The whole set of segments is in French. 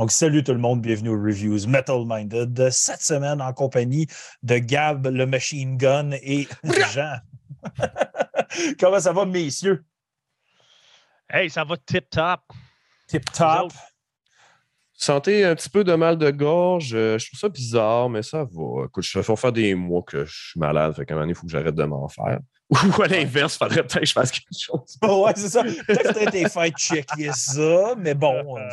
Donc, salut tout le monde, bienvenue aux Reviews Metal Minded. Cette semaine, en compagnie de Gab, le Machine Gun et Jean. Comment ça va, messieurs? Hey, ça va tip-top. Tip-top. Sentez un petit peu de mal de gorge. Euh, Je trouve ça bizarre, mais ça va. Écoute, je vais faire des mois que je suis malade. Fait qu'à un moment donné, il faut que j'arrête de m'en faire. Ou à l'inverse, il faudrait peut-être que je fasse quelque chose. Oh, ouais, c'est ça. Peut-être que t'es fait checker ça, mais bon, euh,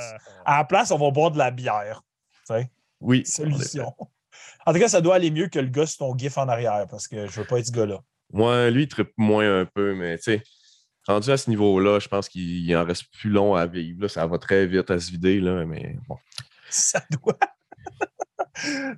à la place, on va boire de la bière. Tu sais, Oui. solution. En tout cas, ça doit aller mieux que le gars sur ton gif en arrière parce que je veux pas être ce gars-là. Moi, lui, il trippe moins un peu, mais tu sais, rendu à ce niveau-là, je pense qu'il en reste plus long à vivre. là. Ça va très vite à se vider, là, mais bon. Ça doit.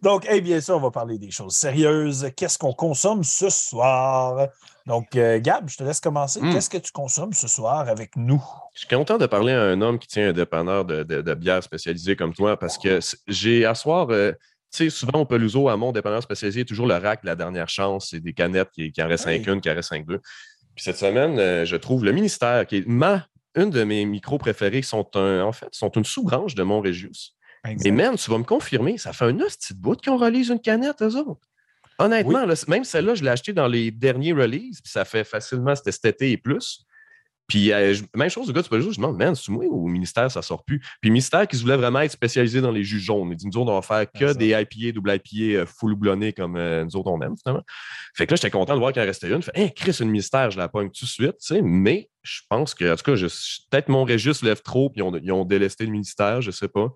Donc, eh bien sûr, on va parler des choses sérieuses. Qu'est-ce qu'on consomme ce soir? Donc, euh, Gab, je te laisse commencer. Mm. Qu'est-ce que tu consommes ce soir avec nous? Je suis content de parler à un homme qui tient un dépanneur de, de, de bière spécialisé comme toi parce que j'ai à soir, euh, tu sais, souvent au Peluso, à mon dépanneur spécialisé, toujours le rack de la dernière chance. C'est des canettes qui, qui en reste Oui. 5-1, qui en reste 5-2. Puis cette semaine, euh, je trouve le ministère, qui est ma, une de mes micros préférés, sont un, en fait, sont une sous-branche de Montrégius. Mais man, tu vas me confirmer, ça fait un de bout qu'ils ont release une canette, eux autres. Honnêtement, là, même celle-là, je l'ai achetée dans les derniers releases, puis ça fait facilement c'était cet été et plus. Puis, euh, je- même chose, le gars, tu peux juste, je me demande, man, c'est moi ou au ministère, ça sort plus? Puis, le ministère qui se voulait vraiment être spécialisé dans les jus jaunes. Il dit, nous autres, on va faire que des IPA, double IPA, euh, full houblonné comme euh, nous autres, on aime, finalement. Fait que là, j'étais content de voir qu'il en restait une. Fait, hey, Chris, une ministère, je la pogne tout de suite, tu sais. Mais je pense que, en tout cas, je- peut-être mon Régis lève trop, puis ils ont, ils ont délesté le ministère, je sais pas.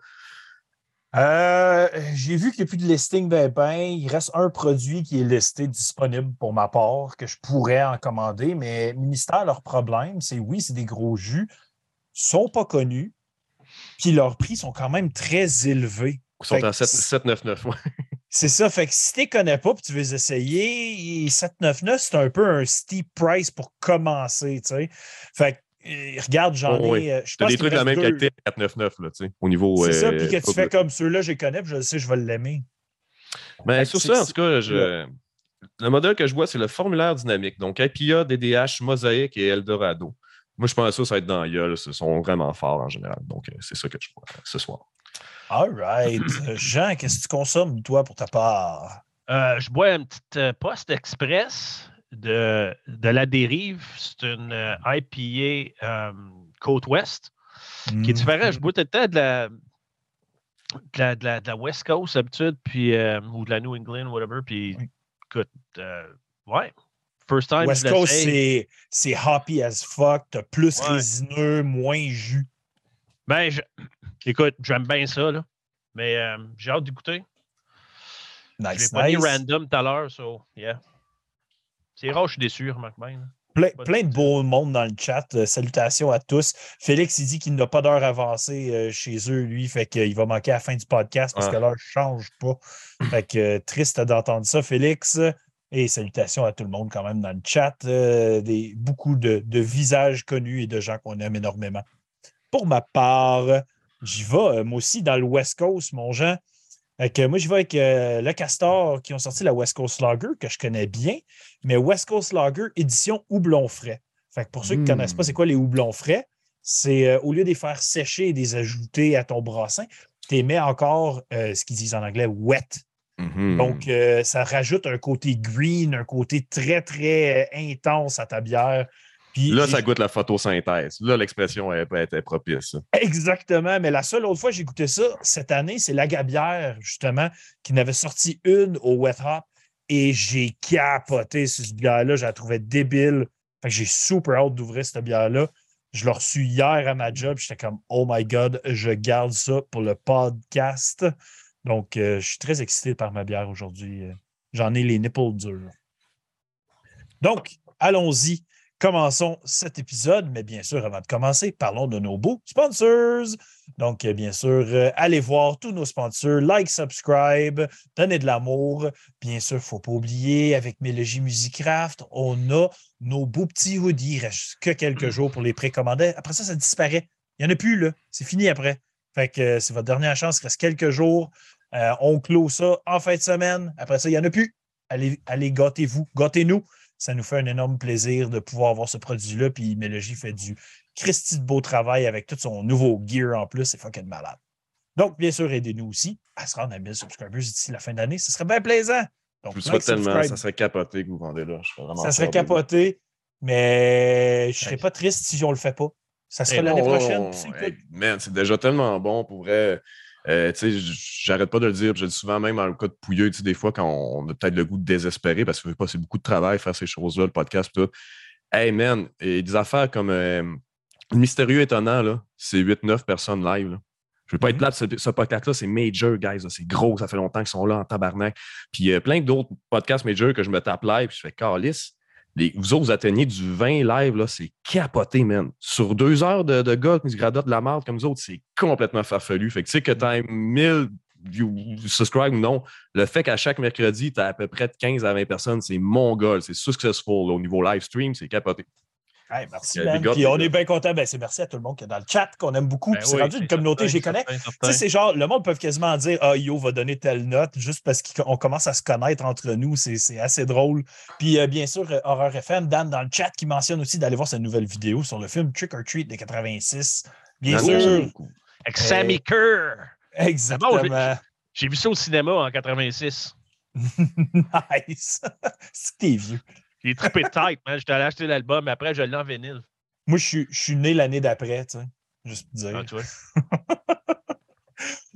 Euh, J'ai vu qu'il n'y a plus de listing pain. Il reste un produit qui est listé disponible pour ma part, que je pourrais en commander, mais ministère, leur problème, c'est oui, c'est des gros jus, sont pas connus, puis leurs prix sont quand même très élevés. Ils sont Fait à que 7 c'est- 799. Ouais. C'est ça. Fait que si tu ne connais pas et tu veux les essayer, 799, c'est un peu un steep price pour commencer. tu sais. Fait que, regarde, j'en Oh, ai. oui. euh, je T'as pense des qu'il trucs de la même deux. qualité à 499, là, tu sais, au niveau. C'est ça, euh, puis que tu fais comme ceux-là, je les connais, puis je sais, je vais l'aimer. Mais Fait sur ça, en tout cas, je- le modèle que je vois, c'est le formulaire dynamique. Donc, IPA, DDH, Mosaïque et Eldorado. Moi, je pense que ça, ça va être dans gueule. Ce sont vraiment forts en général. Donc, euh, c'est ça que je vois ce soir. All right. Jean, qu'est-ce que tu consommes, toi, pour ta part? Euh, je bois une petite euh, poste express de, de la dérive. C'est une euh, IPA euh, côte ouest qui est différent. Je bois tout le temps de la, de la, de la- de la West Coast d'habitude, puis, euh, ou de la New England, whatever. Puis, Oui. écoute, euh, ouais. First time. West Coast, c'est c'est hoppy as fuck. T'as plus Ouais. résineux, moins jus. Ben, je- écoute, j'aime bien ça, là. Mais euh, j'ai hâte d'écouter. Je l'ai Nice, pas mis random tout à l'heure, so, yeah. C'est rare, je suis déçu, remarque bien. Plein, de plein de souci. beau monde dans le chat. Euh, salutations à tous. Félix, il dit qu'il n'a pas d'heure avancée euh, chez eux, lui. Fait qu'il va manquer à la fin du podcast parce Ah. que l'heure ne change pas. Fait que euh, triste d'entendre ça, Félix. Et salutations à tout le monde quand même dans le chat. Euh, des, beaucoup de, de visages connus et de gens qu'on aime énormément. Pour ma part, j'y vais, euh, moi aussi, dans le West Coast, mon Jean. Que moi, j'y vais avec euh, le Castor qui ont sorti la West Coast Lager, que je connais bien mais West Coast Lager édition houblon frais. Fait que pour ceux qui ne connaissent pas, c'est quoi les houblons frais? C'est euh, au lieu de les faire sécher et de les ajouter à ton brassin, tu les mets encore euh, ce qu'ils disent en anglais wet. Mhm. Donc, ça rajoute un côté green, un côté très, très intense à ta bière. Puis là, ça goûte la photosynthèse. Là, l'expression est, est, est propice. Exactement, mais la seule autre fois que j'ai goûté ça cette année, c'est la Gabière, justement, qui n'avait sorti une au Wet Hop et j'ai capoté sur cette bière-là. Je la trouvais débile. Fait que j'ai super hâte d'ouvrir cette bière-là. Je l'ai reçue hier à ma job. J'étais comme, oh my God, je garde ça pour le podcast. Donc, euh, je suis très excité par ma bière aujourd'hui. Euh, J'en ai les nipples durs. Donc, allons-y. Commençons cet épisode, mais bien sûr, avant de commencer, parlons de nos beaux sponsors. Donc, euh, bien sûr, euh, allez voir tous nos sponsors, like, subscribe, donnez de l'amour. Bien sûr, il ne faut pas oublier, avec Mélogie Musicraft, on a nos beaux petits hoodies. Il reste que quelques jours pour les précommander. Après ça, ça disparaît. Il n'y en a plus, là. C'est fini après. Fait que euh, c'est votre dernière chance. Il reste quelques jours. Euh, on clôt ça en fin de semaine. Après ça, il n'y en a plus. Allez, allez gâtez-vous, gâtez-nous. Ça nous fait un énorme plaisir de pouvoir avoir ce produit-là. Puis Mélogie fait du Christy de beau travail avec tout son nouveau gear en plus. C'est fucking malade. Donc, bien sûr, aidez-nous aussi à se rendre à 1000 subscribers d'ici la fin d'année. Ce serait bien plaisant. Donc, je vous souhaite tellement, ça serait capoté que vous vendez là. ça serait capoté, mais je ne serais pas triste si on ne le fait pas. Ça serait l'année prochaine. c'est déjà tellement bon pour vrai. Euh, j'arrête pas de le dire, je le dis souvent même dans le cas de Pouilleux, des fois quand on a peut-être le goût de désespérer parce que c'est beaucoup de travail faire ces choses-là, le podcast, tout. Hey man, et des affaires comme euh, Mystérieux Étonnant, c'est 8-9 personnes live. Là. Je ne veux pas être là, mm-hmm. ce, podcast-là, c'est major, guys. C'est gros, ça fait longtemps qu'ils sont là en tabarnak. Puis il y a plein d'autres podcasts major que je me tape live, puis je fais calice. Vous autres, vous atteignez du 20 live, là, c'est capoté, man. Sur deux heures de, de gars qui se de la merde comme vous autres, c'est complètement farfelu. Fait que tu sais que as 1000 subscribe ou non, le fait qu'à chaque mercredi, tu as à peu près de 15 à 20 personnes, c'est mon goal, c'est successful. Au niveau live stream, c'est capoté. Merci, man. Puis on est bien content. Ben, c'est merci à tout le monde qui est dans le chat, qu'on aime beaucoup. Ben c'est rendu une communauté, j'y connais. Tu sais, c'est genre, le monde peut quasiment dire Ah, Yo va donner telle note juste parce qu'on commence à se connaître entre nous. C'est assez drôle. Puis, euh, bien sûr, euh, Horror FM, Dan dans le chat qui mentionne aussi d'aller voir sa nouvelle vidéo sur le film Trick or Treat de 86. Bien sûr. Avec Sammy Kerr. Exactement. J'ai vu ça au cinéma en 86. nice. T'es vieux. J'ai trippé de tête, man. J'étais allé acheter l'album, mais après, je l'ai en vinyle. Moi, je suis, né l'année d'après, tu sais. Juste pour dire. Ah,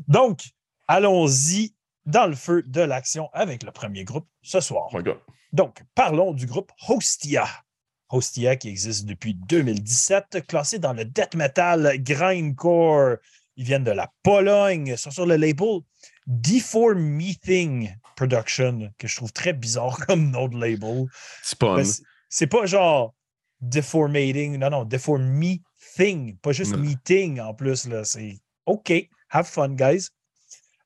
Donc, allons-y dans le feu de l'action avec le premier groupe ce soir. Donc, parlons du groupe Hostia. Hostia qui existe depuis 2017, classé dans le death metal grindcore ils viennent de la Pologne, sont sur le label Deformating Production, que je trouve très bizarre comme nom de label. C'est pas, c'est pas genre Deformating, non, non, Deformating, pas juste meeting en plus. Là. C'est OK, have fun, guys.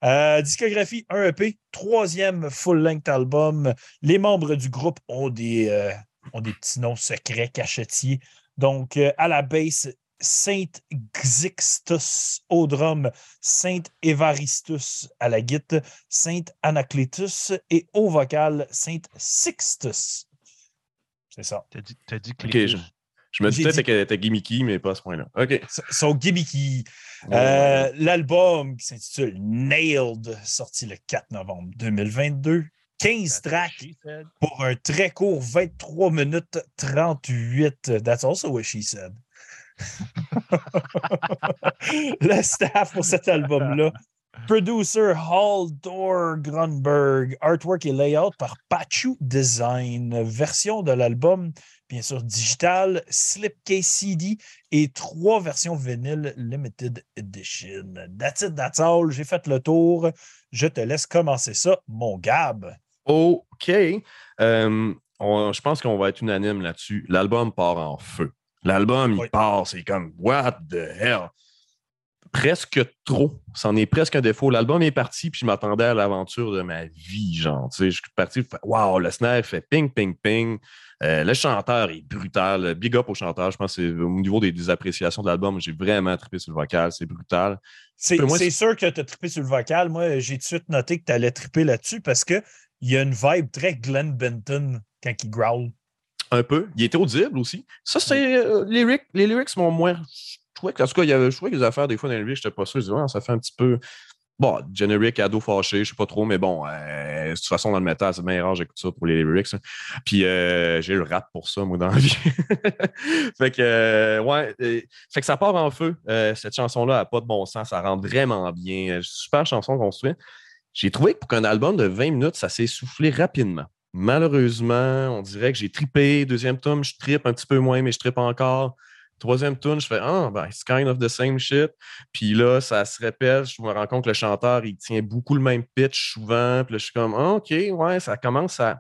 Euh, discographie 1 EP, troisième full-length album. Les membres du groupe ont des, euh, ont des petits noms secrets, cachetiers. Donc, euh, à la base, Saint Xixtus au drum, Saint Evaristus à la guitare, Saint Anacletus et au vocal, Saint Sixtus. C'est ça. T'as dit, as dit je, me disais qu'elle était gimmicky, mais pas à ce point-là. OK. Son gimmicky. Euh, l'album qui s'intitule Nailed, sorti le 4 novembre 2022. 15 tracks pour un très court 23 minutes 38. That's also what she said. le staff pour cet album-là. Producer Haldor Grunberg. Artwork et layout par Pachu Design. Version de l'album, bien sûr, digital, slipcase CD et trois versions vinyle limited edition. That's it, that's all. J'ai fait le tour. Je te laisse commencer ça, mon Gab. OK. Euh, je pense qu'on va être unanime là-dessus. L'album part en feu. L'album, il part, c'est comme What the hell? Presque trop. C'en est presque un défaut. L'album est parti, puis je m'attendais à l'aventure de ma vie, genre. Tu sais, je suis parti, wow, le snare fait ping, ping, ping. Euh, le chanteur est brutal. Big up au chanteur. Je pense que c'est au niveau des, appréciations de l'album, j'ai vraiment trippé sur le vocal. C'est brutal. C'est sûr que tu as trippé sur le vocal. Moi, j'ai tout de suite noté que tu allais tripper là-dessus parce qu'il y a une vibe très Glenn Benton quand il growl un peu. Il était audible aussi. Ça, c'est. Euh, les, lyrics, les lyrics sont moins. Je trouvais que, en tout cas, il y avait, je trouvais que les affaires, des fois, dans les lyrics, j'étais pas sûr. Je disais, ça fait un petit peu. Bon, generic, ado fâché, je sais pas trop, mais bon, euh, de toute façon, dans le métal, c'est bien rare, j'écoute ça pour les lyrics. Hein. Puis euh, j'ai le rap pour ça, moi, dans la vie. fait que, ouais, fait que ça part en feu. cette chanson-là n'a pas de bon sens, ça rentre vraiment bien. Super chanson construite. J'ai trouvé que pour qu'un album de 20 minutes, ça s'est soufflé rapidement. Malheureusement, on dirait que j'ai trippé. Deuxième tome, je trippe un petit peu moins, mais je trippe encore. Troisième tune, je fais Ah, ben, it's kind of the same shit. Puis là, ça se répète. Je me rends compte que le chanteur, il tient beaucoup le même pitch souvent. Puis là, je suis comme ah, OK, ouais, ça commence à.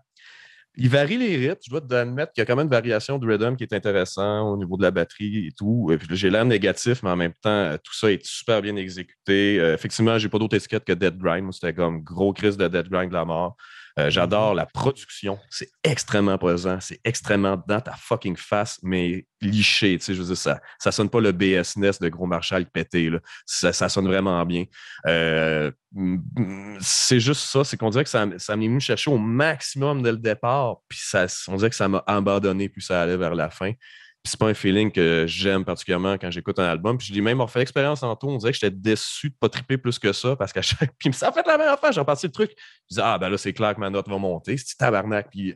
Il varie les rythmes. Je dois admettre qu'il y a quand même une variation de rhythm qui est intéressant au niveau de la batterie et tout. puis j'ai l'air négatif, mais en même temps, tout ça est super bien exécuté. Euh, effectivement, j'ai pas d'autre étiquette que Dead Grind. C'était comme gros crise de Dead Grind de la mort. Euh, j'adore la production. C'est extrêmement présent. C'est extrêmement dans ta fucking face, mais liché. Tu sais, je veux dire, ça, ça sonne pas le BSNES de Gros Marshall pété. Là. Ça, sonne vraiment bien. Euh, c'est juste ça. C'est qu'on dirait que ça, ça m'est venu chercher au maximum dès le départ. Puis ça, on dirait que ça m'a abandonné, puis ça allait vers la fin. C'est pas un feeling que j'aime particulièrement quand j'écoute un album. Puis je l'ai même refait l'expérience en tout. On dirait que j'étais déçu de pas triper plus que ça parce qu'à chaque. Puis ça a fait la même affaire. J'ai reparti le truc. Je disais, ah, ben là, c'est clair que ma note va monter. C'est tabarnak. Puis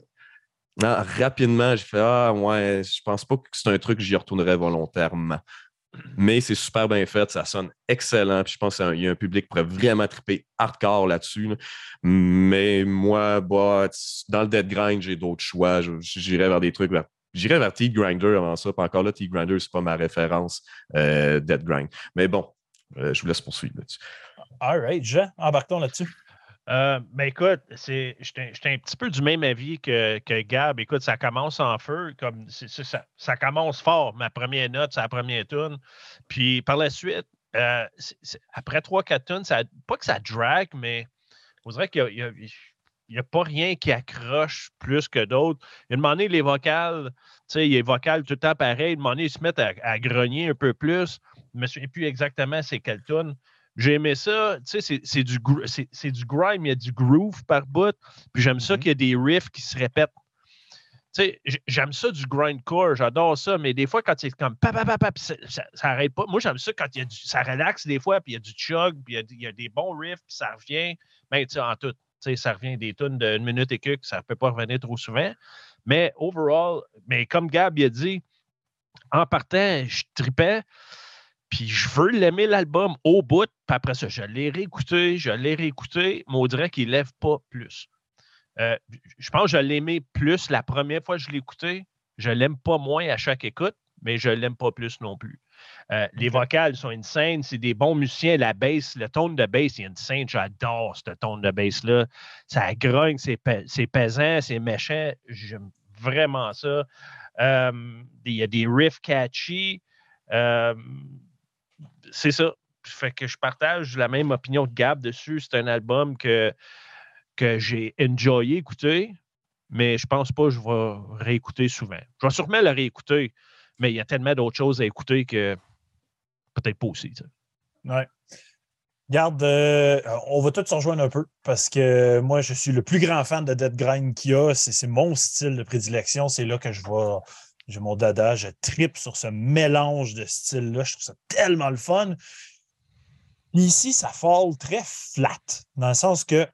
rapidement, j'ai fait, ah, ouais, je pense pas que c'est un truc que j'y retournerais volontairement. Mais c'est super bien fait, ça sonne excellent. Puis je pense qu'il y a un public qui pourrait vraiment triper hardcore là-dessus. Mais moi, bah, dans le Dead Grind, j'ai d'autres choix. J'irais vers des trucs J'irais vers Teeth Grinder avant ça. Puis encore là, Teeth Grinder, c'est pas ma référence euh, Dead Grind. Mais bon, euh, je vous laisse poursuivre là-dessus. All right, Jean, embarquons là-dessus. Euh, ben écoute, j'étais un petit peu du même avis que, que, Gab. Écoute, ça commence en feu, comme ça, ça, commence fort. Ma première note, c'est la première tune. Puis par la suite, euh, après 3-4 tunes, ça, pas que ça drag, mais on dirait qu'il n'y a, pas rien qui accroche plus que d'autres. Il y a demandé les vocales, tu sais, il y a les vocales tout le temps pareil. Il ils se mettent à, à, grogner un peu plus. Je ne me souviens plus exactement c'est quelle tune. J'ai aimé ça. Tu sais, c'est du, c'est du grime, il y a du groove par bout. Puis j'aime ça mm-hmm. qu'il y a des riffs qui se répètent. Tu sais, j'aime ça du grindcore, j'adore ça, mais des fois, quand c'est comme pa, ça, ça, pas. Moi, j'aime ça quand il y a du, ça relaxe des fois, puis il y a du chug, puis il y a, des bons riffs, puis ça revient. Mais ben, tu sais, en tout, ça revient des tonnes d'une minute et que ça ne peut pas revenir trop souvent. Mais overall, mais comme Gab a dit, en partant, je tripais. Puis je veux l'aimer l'album au bout. Puis après ça, je l'ai réécouté, je l'ai réécouté, mais on dirait qu'il ne lève pas plus. Euh, je pense que je l'ai aimé plus la première fois que je l'ai écouté. Je l'aime pas moins à chaque écoute, mais je l'aime pas plus non plus. Euh, les vocales sont insane, c'est des bons musiciens. La bass, le ton de bass est insane. J'adore ce ton de bass-là. Ça grogne, c'est, pesant, c'est méchant. J'aime vraiment ça. Euh, il y a des riffs catchy c'est ça. Fait que je partage la même opinion de Gab dessus. C'est un album que, que j'ai enjoyé écouter, mais je pense pas que je vais réécouter souvent. Je vais sûrement le réécouter, mais il y a tellement d'autres choses à écouter que peut-être pas aussi. Ouais. Garde, euh, on va tous se rejoindre un peu parce que moi, je suis le plus grand fan de Dead Grind qu'il y a. C'est mon style de prédilection. C'est là que je vais j'ai mon dada, je tripe sur ce mélange de styles-là. Je trouve ça tellement le fun. Ici, ça fall très flat, dans le sens que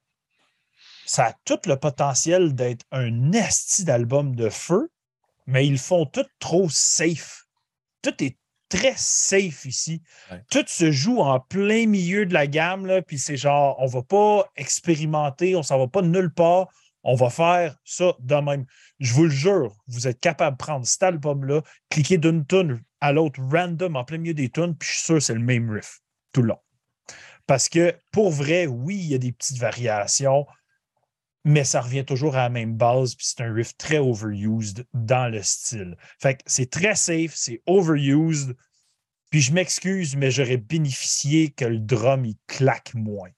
ça a tout le potentiel d'être un esti d'album de feu, mais ils font tout trop safe. Tout est très safe ici. Tout se joue en plein milieu de la gamme, là, puis c'est genre, on va pas expérimenter, on s'en va pas nulle part, on va faire ça de même. Je vous le jure, vous êtes capable de prendre cet album-là, cliquer d'une tune à l'autre random en plein milieu des tunes, puis je suis sûr que c'est le même riff tout le long. Parce que pour vrai, oui, il y a des petites variations, mais ça revient toujours à la même base, puis c'est un riff très overused dans le style. Fait que c'est très safe, c'est overused, puis je m'excuse, mais j'aurais bénéficié que le drum il claque moins.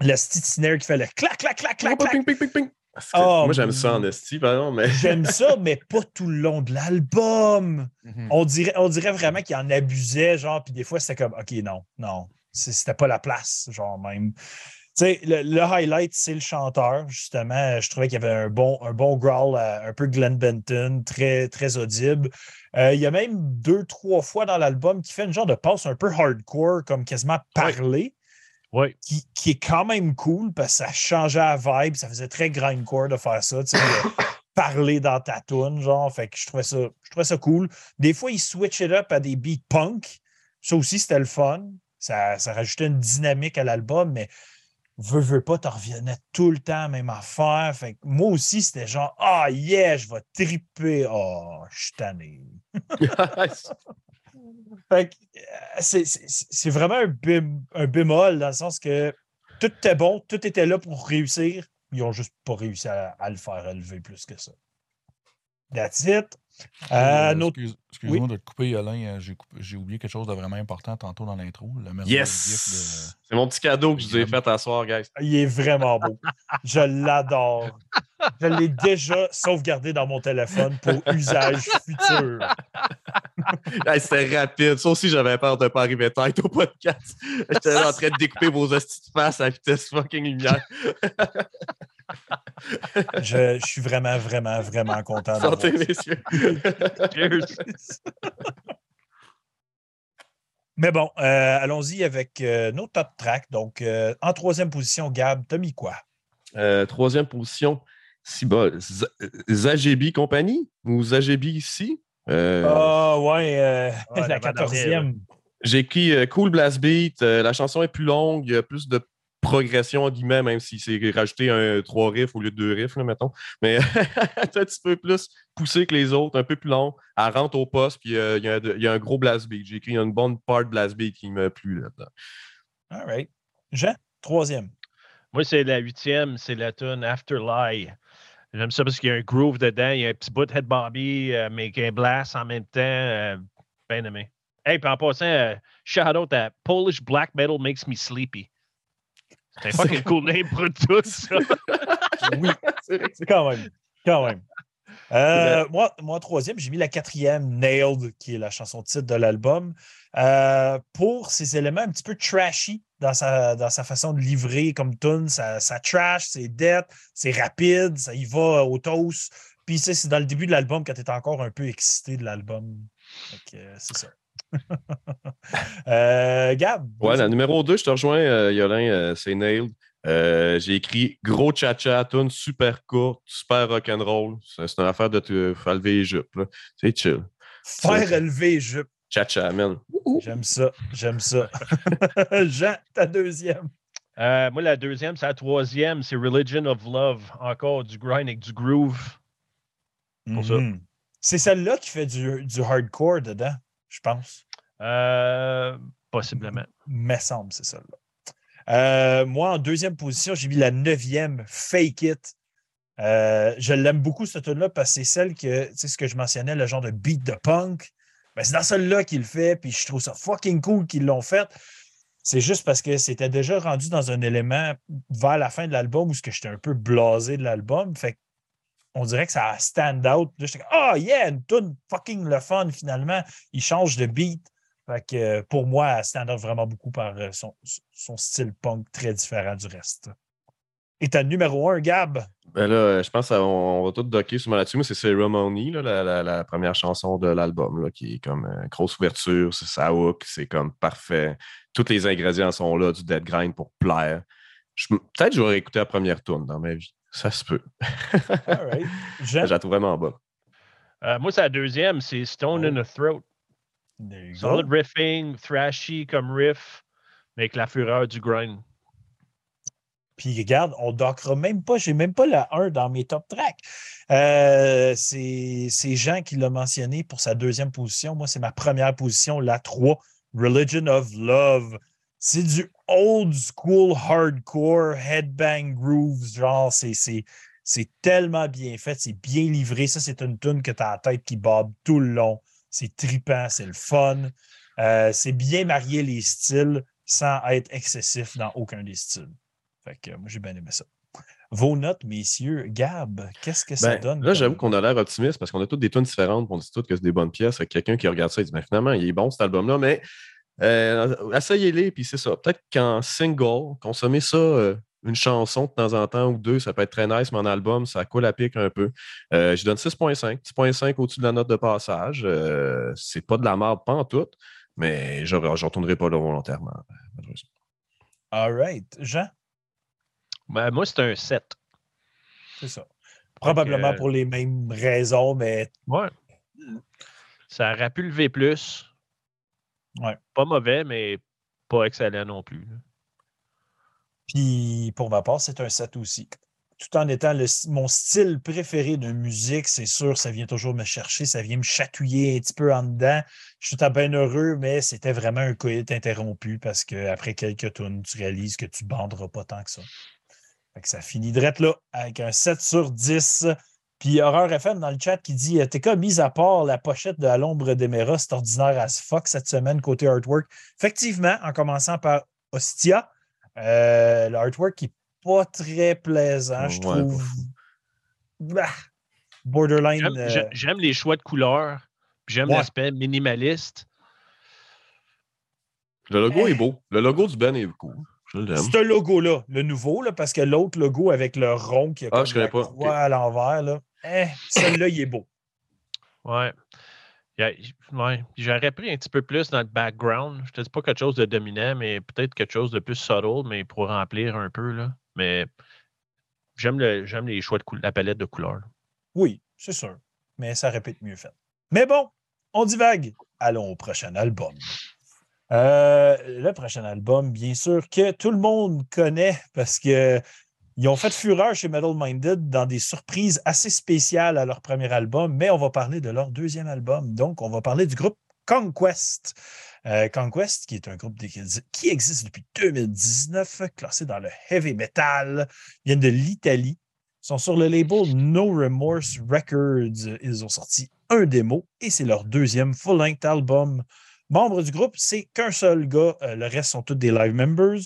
Le snare qui fait le clac, clac, clac, clac, clac. Oh, moi, j'aime ça en esti, pardon, mais. j'aime ça, mais pas tout le long de l'album. Mhm. on, dirait, on dirait vraiment qu'il en abusait, genre, puis des fois, c'était comme, OK, non, non, c'était pas la place, genre, même. Tu sais, le, highlight, c'est le chanteur, justement. Je trouvais qu'il y avait un bon, un bon growl, un peu Glenn Benton, très, très audible. Euh, il y a même deux, trois fois dans l'album qui fait une genre de passe un peu hardcore, comme quasiment parler. Qui, est quand même cool parce que ça changeait la vibe, ça faisait très grindcore de faire ça, parler dans ta tune, genre. Fait que je trouvais ça, je trouvais ça cool. Des fois, ils switchaient up à des beats punk. Ça aussi, c'était le fun. Ça, ça rajoutait une dynamique à l'album, mais veux, veux pas, t'en revenais tout le temps, même affaire. Fait que moi aussi, c'était genre, ah, oh, yeah, je vais triper. Oh, je suis tanné. Euh, c'est vraiment un, bémol dans le sens que tout était bon, tout était là pour réussir. Ils n'ont juste pas réussi à, le faire élever plus que ça. That's it. Euh, euh, excuse-moi de te couper, Alain. J'ai oublié quelque chose de vraiment important tantôt dans l'intro. Yes! C'est mon petit cadeau que je vous ai fait à soir, guys. Il est vraiment beau. je l'adore. Je l'ai déjà sauvegardé dans mon téléphone pour usage futur. C'était rapide. Ça aussi, j'avais peur de ne pas arriver tête au podcast. J'étais en train de découper vos hosties de face à vitesse fucking lumière. je, suis vraiment, vraiment, vraiment content. Santé, messieurs. Cheers. Mais bon, euh, allons-y avec euh, nos top tracks. Donc, euh, en troisième position, Gab, t'as mis quoi? troisième position, si bas, Zajebi Compagnie ou Zajebi ici? Ah, ouais, la quatorzième. J'ai écrit Cool Blast Beat. la chanson est plus longue, il y a plus de progression, en guillemets, même si c'est rajouté un trois riffs au lieu de deux riffs, mettons. Mais un petit peu plus poussé que les autres, un peu plus long. Elle rentre au poste, puis euh, il y, a un gros blast beat. J'ai écrit une bonne part de blast beat qui m'a plu là-dedans. All right. Jean, troisième. Moi, c'est la huitième, c'est la tune Afterlife. J'aime ça parce qu'il y a un groove dedans, il y a un petit bout de head bobby, euh, mais qui blast en même temps. Euh, bien aimé. Hey, puis en passant, shout out à Polish Black Metal Makes Me Sleepy. C'est un fucking cool name pour tout ça. oui, c'est quand même. Quand même. Euh, moi, moi, troisième, j'ai mis la quatrième, Nailed, qui est la chanson titre de l'album, euh, pour ses éléments un petit peu trashy dans sa, dans sa façon de livrer comme tune. Ça, ça trash, c'est dead, c'est rapide, ça y va au toast. Puis, c'est dans le début de l'album quand tu es encore un peu excité de l'album. Euh, c'est ça. euh, Gab. Ouais, la numéro 2, je te rejoins, euh, Yolin, euh, c'est Nailed. Euh, j'ai écrit gros cha-cha, tune super courte, super rock'n'roll. C'est une affaire de te faire lever les jupes. C'est chill. Faire lever les jupes. Cha-cha, man. J'aime ça, j'aime ça. Jean, ta deuxième. moi, la deuxième, c'est la troisième, c'est Religion of Love. Encore du grind avec du groove. Mhm. C'est celle-là qui fait du, du hardcore dedans je pense. Euh, possiblement. Me semble, c'est ça. Euh, moi, en deuxième position, j'ai mis la neuvième, Fake It. Euh, je l'aime beaucoup, cette tune-là, parce que c'est celle que, tu sais, ce que je mentionnais, le genre de beat de punk. Ben, c'est dans celle-là qu'il le fait, puis je trouve ça fucking cool qu'ils l'ont fait. C'est juste parce que c'était déjà rendu dans un élément vers la fin de l'album où j'étais un peu blasé de l'album. Fait on dirait que ça stand out. Là, j'étais oh yeah, une tune fucking le fun finalement. Il change de beat. Fait que euh, pour moi, elle stand out vraiment beaucoup par euh, son, son, style punk très différent du reste. Et ta numéro un, Gab? Ben là, je pense qu'on va tout docker sur là-dessus, mais c'est Ceremony, la, la, première chanson de l'album, qui est comme euh, grosse ouverture, c'est sa hook, c'est comme parfait. Tous les ingrédients sont là, du dead grind pour plaire. Peut-être que j'aurais écouté la première tune dans ma vie. Ça se peut. All Je la trouve vraiment bonne. Euh, moi, c'est la deuxième, c'est Stone in the Throat. Solid riffing, thrashy comme riff, mais avec la fureur du grind. Puis regarde, on dockera même pas, j'ai même pas la 1 dans mes top tracks. Euh, c'est Jean qui l'a mentionné pour sa deuxième position. Moi, c'est ma première position, la 3, Religion of Love. C'est du old school hardcore headbang grooves. Genre, c'est tellement bien fait, c'est bien livré. Ça, c'est une tune que tu as la tête qui bob tout le long. C'est tripant, c'est le fun. Euh, c'est bien marier les styles sans être excessif dans aucun des styles. Fait que moi, j'ai bien aimé ça. Vos notes, messieurs. Gab, qu'est-ce que ça ben, donne? Là, j'avoue qu'on a l'air optimiste parce qu'on a toutes des tunes différentes. On dit toutes que c'est des bonnes pièces. Quelqu'un qui regarde ça, il dit mais ben, finalement, il est bon cet album-là. Mais euh, Essayez-les, puis c'est ça. Peut-être qu'en single, consommer ça, euh, une chanson de temps en temps ou deux, ça peut être très nice, mais en album, ça coule à pic un peu. Euh, je donne 6.5, 6.5 au-dessus de la note de passage. Euh, c'est pas de la merde, pas en tout, mais je ne retournerai pas là volontairement, malheureusement. All right. Jean? Ben, moi, c'est un 7. C'est ça. Probablement pour les mêmes raisons, mais. Ouais. Ça aurait pu lever plus. Pas mauvais, mais pas excellent non plus. Puis pour ma part, c'est un set aussi. Tout en étant mon style préféré de musique, c'est sûr, ça vient toujours me chercher, ça vient me chatouiller un petit peu en dedans. Je suis tout à bien heureux, mais c'était vraiment un coït interrompu parce qu'après quelques tonnes, tu réalises que tu ne banderas pas tant que ça. Fait que ça finit direct là avec un 7 sur 10. Puis Horreur FM dans le chat qui dit T'es comme mis à part la pochette de À l'ombre d'Emera, c'est ordinaire as fuck cette semaine côté artwork. Effectivement, en commençant par Ostia, euh, l'artwork qui n'est pas très plaisant, je trouve. Bah, borderline. Euh, j'aime les choix de couleurs, j'aime l'aspect minimaliste. Le logo est beau. Le logo du Ben est cool. Ce logo-là, le nouveau, là, parce que l'autre logo avec le rond qui a ah, je connais pas. à l'envers, là, eh, celui-là, il est beau. Ouais. Ouais. J'aurais pris un petit peu plus dans le background. Je te dis pas quelque chose de dominant, mais peut-être quelque chose de plus subtle, mais pour remplir un peu. Là. Mais j'aime le, j'aime les choix de la palette de couleurs. Oui, c'est sûr. Mais ça répète mieux fait. Mais bon, on divague. Allons au prochain album. Euh, le prochain album, bien sûr, que tout le monde connaît parce que ils ont fait fureur chez Metal Minded dans des surprises assez spéciales à leur premier album, mais on va parler de leur deuxième album. Donc, on va parler du groupe Conquest. Euh, Conquest, qui est un groupe qui existe depuis 2019, classé dans le heavy metal, viennent de l'Italie, sont sur le label No Remorse Records. Ils ont sorti un démo et c'est leur deuxième full-length album. Membre du groupe, c'est qu'un seul gars, euh, le reste sont tous des live members.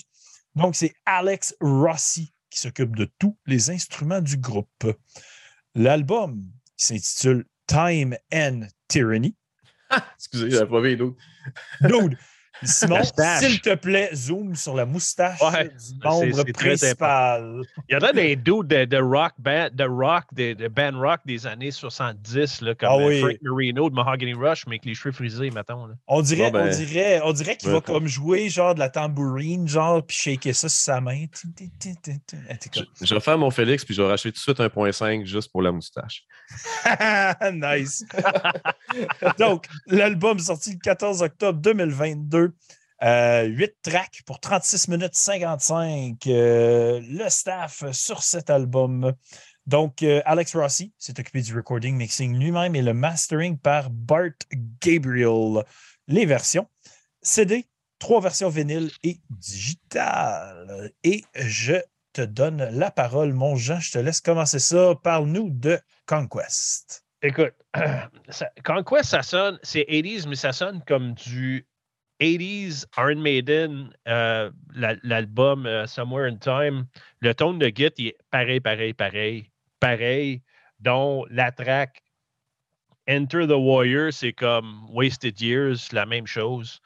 Donc, c'est Alex Rossi qui s'occupe de tous les instruments du groupe. L'album s'intitule Time and Tyranny. Excusez, j'avais pas vu d'autres. Dude, Simon, s'il te plaît, zoom sur la moustache du membre principal. Il y en a des dudes de, rock band, de rock, de, band rock des années 70, là, comme ah euh, Frank Marino de Mahogany Rush, mais avec les cheveux frisés, mettons. On dirait, on ben, dirait, on dirait qu'il va comme jouer genre de la tambourine, genre, puis shaker ça sur sa main. Je, je vais faire mon Félix, puis je vais racheter tout de suite un point 5 juste pour la moustache. nice. Donc, l'album sorti le 14 octobre 2022. Euh, 8 tracks pour 36 minutes 55. Euh, le staff sur cet album. Donc, euh, Alex Rossi s'est occupé du recording, mixing lui-même et le mastering par Bart Gabriel. Les versions CD, trois versions vinyle et digital. Et je te donne la parole, mon Jean. Je te laisse commencer ça. Parle-nous de Conquest. Écoute, Conquest, ça sonne, c'est 80s, mais ça sonne comme du 80s Iron Maiden, euh, l'album euh, Somewhere in Time. Le ton de Git est pareil, pareil, pareil, pareil, dont la track Enter the Warrior, c'est comme Wasted Years, la même chose.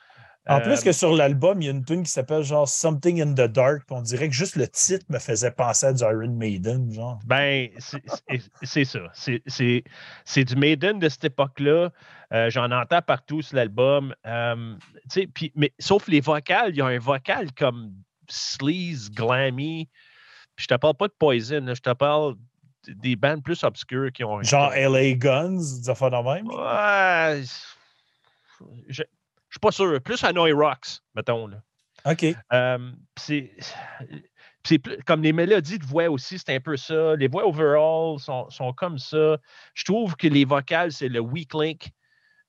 En plus que euh, sur l'album, il y a une tune qui s'appelle genre Something in the Dark. On dirait que juste le titre me faisait penser à du Iron Maiden, genre. Ben, c'est ça. C'est du Maiden de cette époque-là. Euh, j'en entends partout sur l'album. Euh, mais sauf les vocales, il y a un vocal comme sleaze, glammy. Puis je te parle pas de Poison, je te parle des bands plus obscures qui ont. Genre LA Guns, des affaires de même? Ouais. Je, je suis pas sûr. Plus Hanoi Rocks, mettons. Là. OK. Euh, c'est comme les mélodies de voix aussi, c'est un peu ça. Les voix overall sont, sont, comme ça. Je trouve que les vocales, c'est le weak link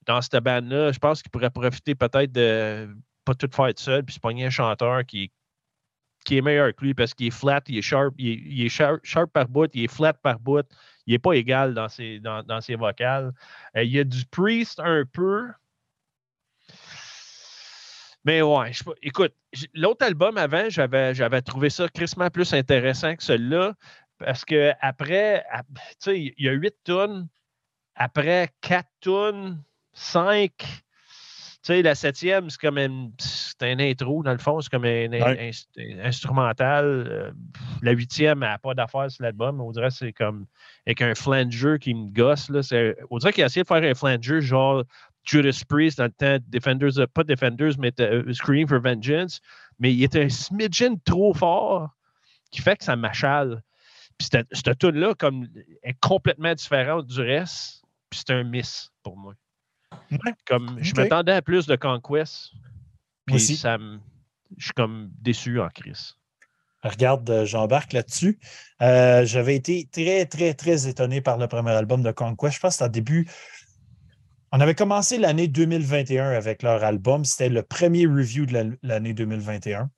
dans cette bande-là. Je pense qu'il pourrait profiter peut-être de pas tout faire seul, puis se pogner un chanteur qui, qui est meilleur que lui parce qu'il est flat, il est sharp, il est, sharp, par bout, il est flat par bout. Il n'est pas égal dans ses, dans, dans ses vocales. Euh, il y a du priest un peu, mais ouais, je, écoute, l'autre album avant, j'avais, j'avais trouvé ça crissement plus intéressant que celui-là. Parce que après, tu sais, il y a huit tonnes. Après quatre tonnes, cinq. Tu sais, la septième, c'est comme un, c'est un intro, dans le fond, c'est comme un, instrumental. Euh, la huitième, elle n'a pas d'affaires sur l'album. On dirait que c'est comme avec un flanger qui me gosse. Là. on dirait qu'il a essayé de faire un flanger genre Judas Priest dans le temps, Defenders, euh, pas Defenders, mais uh, Scream for Vengeance. Mais il était un smidgen trop fort qui fait que ça m'achale. Puis cette, cette tune-là, comme, est complètement différente du reste. Puis c'est un miss pour moi. Comme, je m'attendais à plus de Conquest. Puis ça je suis comme déçu en crise. Regarde, euh, j'embarque là-dessus. Euh, j'avais été très, très, très étonné par le premier album de Conquest. Je pense que c'était au début on avait commencé l'année 2021 avec leur album. C'était le premier review de l'année 2021.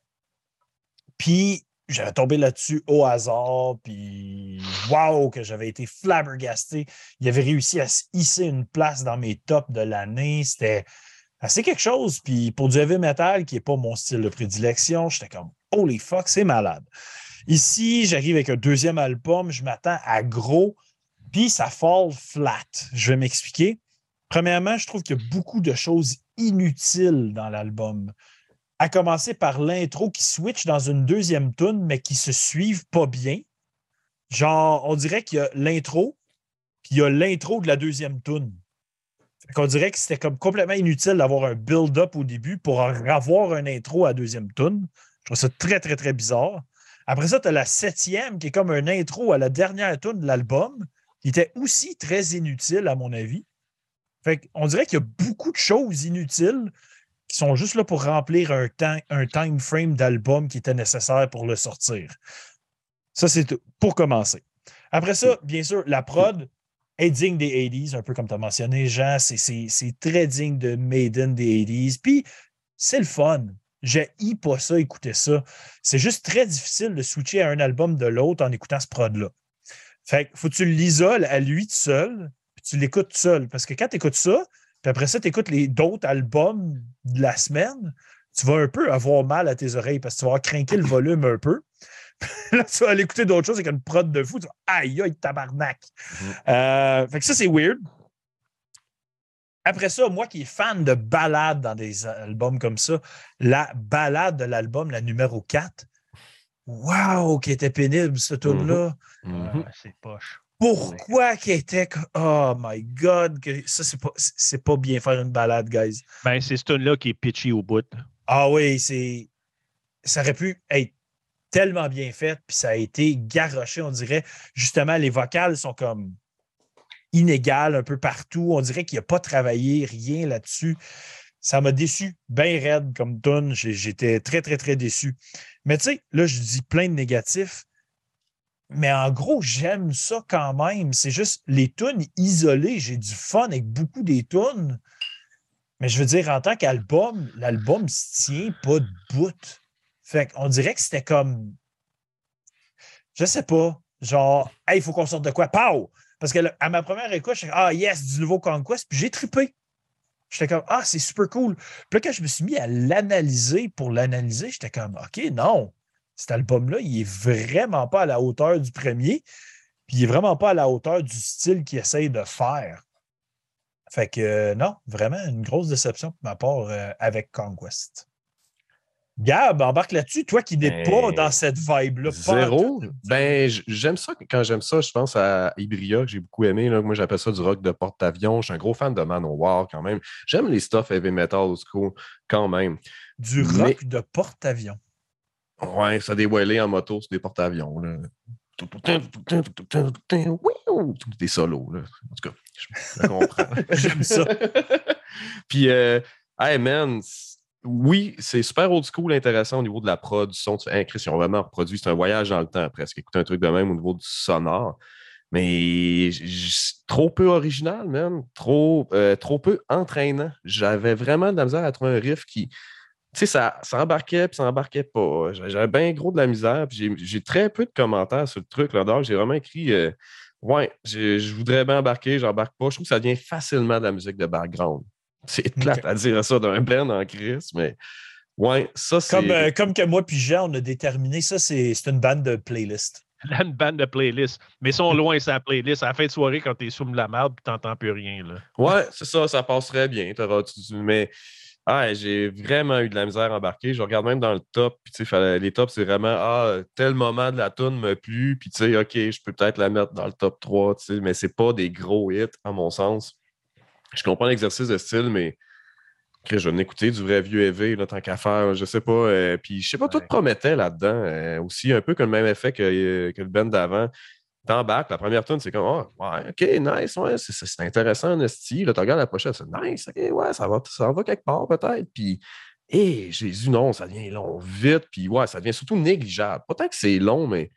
Puis, j'avais tombé là-dessus au hasard, puis waouh, que j'avais été flabbergasté. Il avait réussi à se hisser une place dans mes tops de l'année. C'était assez quelque chose. Puis pour du heavy metal, qui n'est pas mon style de prédilection, j'étais comme holy fuck, c'est malade. Ici, j'arrive avec un deuxième album, je m'attends à gros, puis ça fall flat. Je vais m'expliquer. Premièrement, je trouve qu'il y a beaucoup de choses inutiles dans l'album. À commencer par l'intro qui switch dans une deuxième tune, mais qui se suivent pas bien. Genre, on dirait qu'il y a l'intro, puis il y a l'intro de la deuxième tune. On dirait que c'était comme complètement inutile d'avoir un build-up au début pour avoir un intro à deuxième tune. Je trouve ça très, très, très bizarre. Après ça, tu as la septième qui est comme un intro à la dernière tune de l'album, qui était aussi très inutile, à mon avis. Fait on dirait qu'il y a beaucoup de choses inutiles qui sont juste là pour remplir un, temps, un time frame d'album qui était nécessaire pour le sortir. Ça, c'est pour commencer. Après ça, bien sûr, la prod est digne des 80s, un peu comme tu as mentionné, Jean. C'est très digne de Maiden des 80s. Puis, c'est le fun. J'ai pas ça, écouter ça. C'est juste très difficile de switcher à un album de l'autre en écoutant ce prod-là. Fait faut que tu l'isoles à lui tout seul, puis tu l'écoutes tout seul. Parce que quand tu écoutes ça, puis après ça, tu écoutes les d'autres albums de la semaine, tu vas un peu avoir mal à tes oreilles parce que tu vas craquer le volume un peu. là, tu vas aller écouter d'autres choses avec une prod de fou. Tu vas aïe, aïe, tabarnak. Mm-hmm. Euh, fait que ça, c'est weird. Après ça, moi qui est fan de balades dans des albums comme ça, la balade de l'album, la numéro 4, waouh, qui était pénible, ce tune-là. Mm-hmm. Mm-hmm. c'est poche. Pourquoi qui était. Oh my God, que ça, c'est pas, c'est pas bien faire une balade, guys. Ben, c'est ce tune-là qui est pitchy au bout. Ah oui, c'est. Ça aurait pu être tellement bien fait, puis ça a été garoché, on dirait. Justement, les vocales sont comme inégales un peu partout. On dirait qu'il n'a pas travaillé rien là-dessus. Ça m'a déçu, bien raide comme tune. J'étais très, très, très déçu. Mais tu sais, là, je dis plein de négatifs. Mais en gros, j'aime ça quand même. C'est juste les tunes isolées. J'ai du fun avec beaucoup des tunes. Mais je veux dire, en tant qu'album, l'album se tient pas de bout. Fait qu'on dirait que c'était comme. Je sais pas. Genre, hey, il faut qu'on sorte de quoi? Pow! Parce que à ma première écoute, je Ah, yes, du nouveau Conquest. Puis j'ai trippé. J'étais comme Ah, c'est super cool. Puis là, quand je me suis mis à l'analyser pour l'analyser, j'étais comme OK, non cet album-là, il est vraiment pas à la hauteur du premier, puis il est vraiment pas à la hauteur du style qu'il essaye de faire. Fait que euh, non, vraiment une grosse déception pour ma part euh, avec Conquest. Gab, embarque là-dessus, toi qui n'es pas ben, dans cette vibe-là. Zéro. Ben, j'aime ça. Quand j'aime ça, je pense à Ibria, que j'ai beaucoup aimé. Là. Moi, j'appelle ça du rock de porte-avions. Je suis un gros fan de Manowar quand même. J'aime les stuff heavy metal au school quand même. Du rock de porte-avions. Ouais, ça dévoilé en moto sur des porte-avions. Des solos. Là. En tout cas, je comprends. J'aime ça. Puis, euh, hey man, oui, c'est super old school, intéressant au niveau de la prod, du son. Tu fais, Chris, ils ont vraiment reproduit. C'est un voyage dans le temps presque. Écoute un truc de même au niveau du sonore. Mais trop peu original, man. Trop, euh, trop peu entraînant. J'avais vraiment de la misère à trouver un riff qui, tu sais, ça, ça embarquait puis ça embarquait pas. J'avais bien gros de la misère. J'ai très peu de commentaires sur le truc. Là, donc, j'ai vraiment écrit euh, Ouais, je voudrais bien embarquer, j'embarque pas. Je trouve que ça devient facilement de la musique de background. C'est plate à dire ça d'un blend en crise, mais ouais, ça c'est. Comme, euh, comme que moi puis Jean, on a déterminé ça, c'est une bande de playlist. Une bande de playlist. Mais ils sont loin, sa playlist. À la fin de soirée, quand t'es sous la merde tu t'entends plus rien. Là. Ouais, c'est ça, ça passerait bien. Mais ah, j'ai vraiment eu de la misère à embarquer. Je regarde même dans le top, puis les tops, c'est vraiment Ah, tel moment de la tune me plu, puis tu sais, OK, je peux peut-être la mettre dans le top 3, mais c'est pas des gros hits, à mon sens. Je comprends l'exercice de style, mais je vais m'écouter du vrai vieux EV, là, tant qu'à faire, je sais pas. Euh, puis je sais pas, tout promettait là-dedans. Euh, aussi, un peu comme le même effet que, euh, que le band d'avant t'embarques, la première tune, c'est comme, oh, ouais, OK, nice, ouais, c'est intéressant, Nasty. Là, tu regardes la pochette, c'est nice, OK, ouais, ça va, ça va quelque part peut-être. Puis, hé, Jésus, non, ça devient long vite, puis ouais, ça devient surtout négligeable. Pas tant que c'est long, mais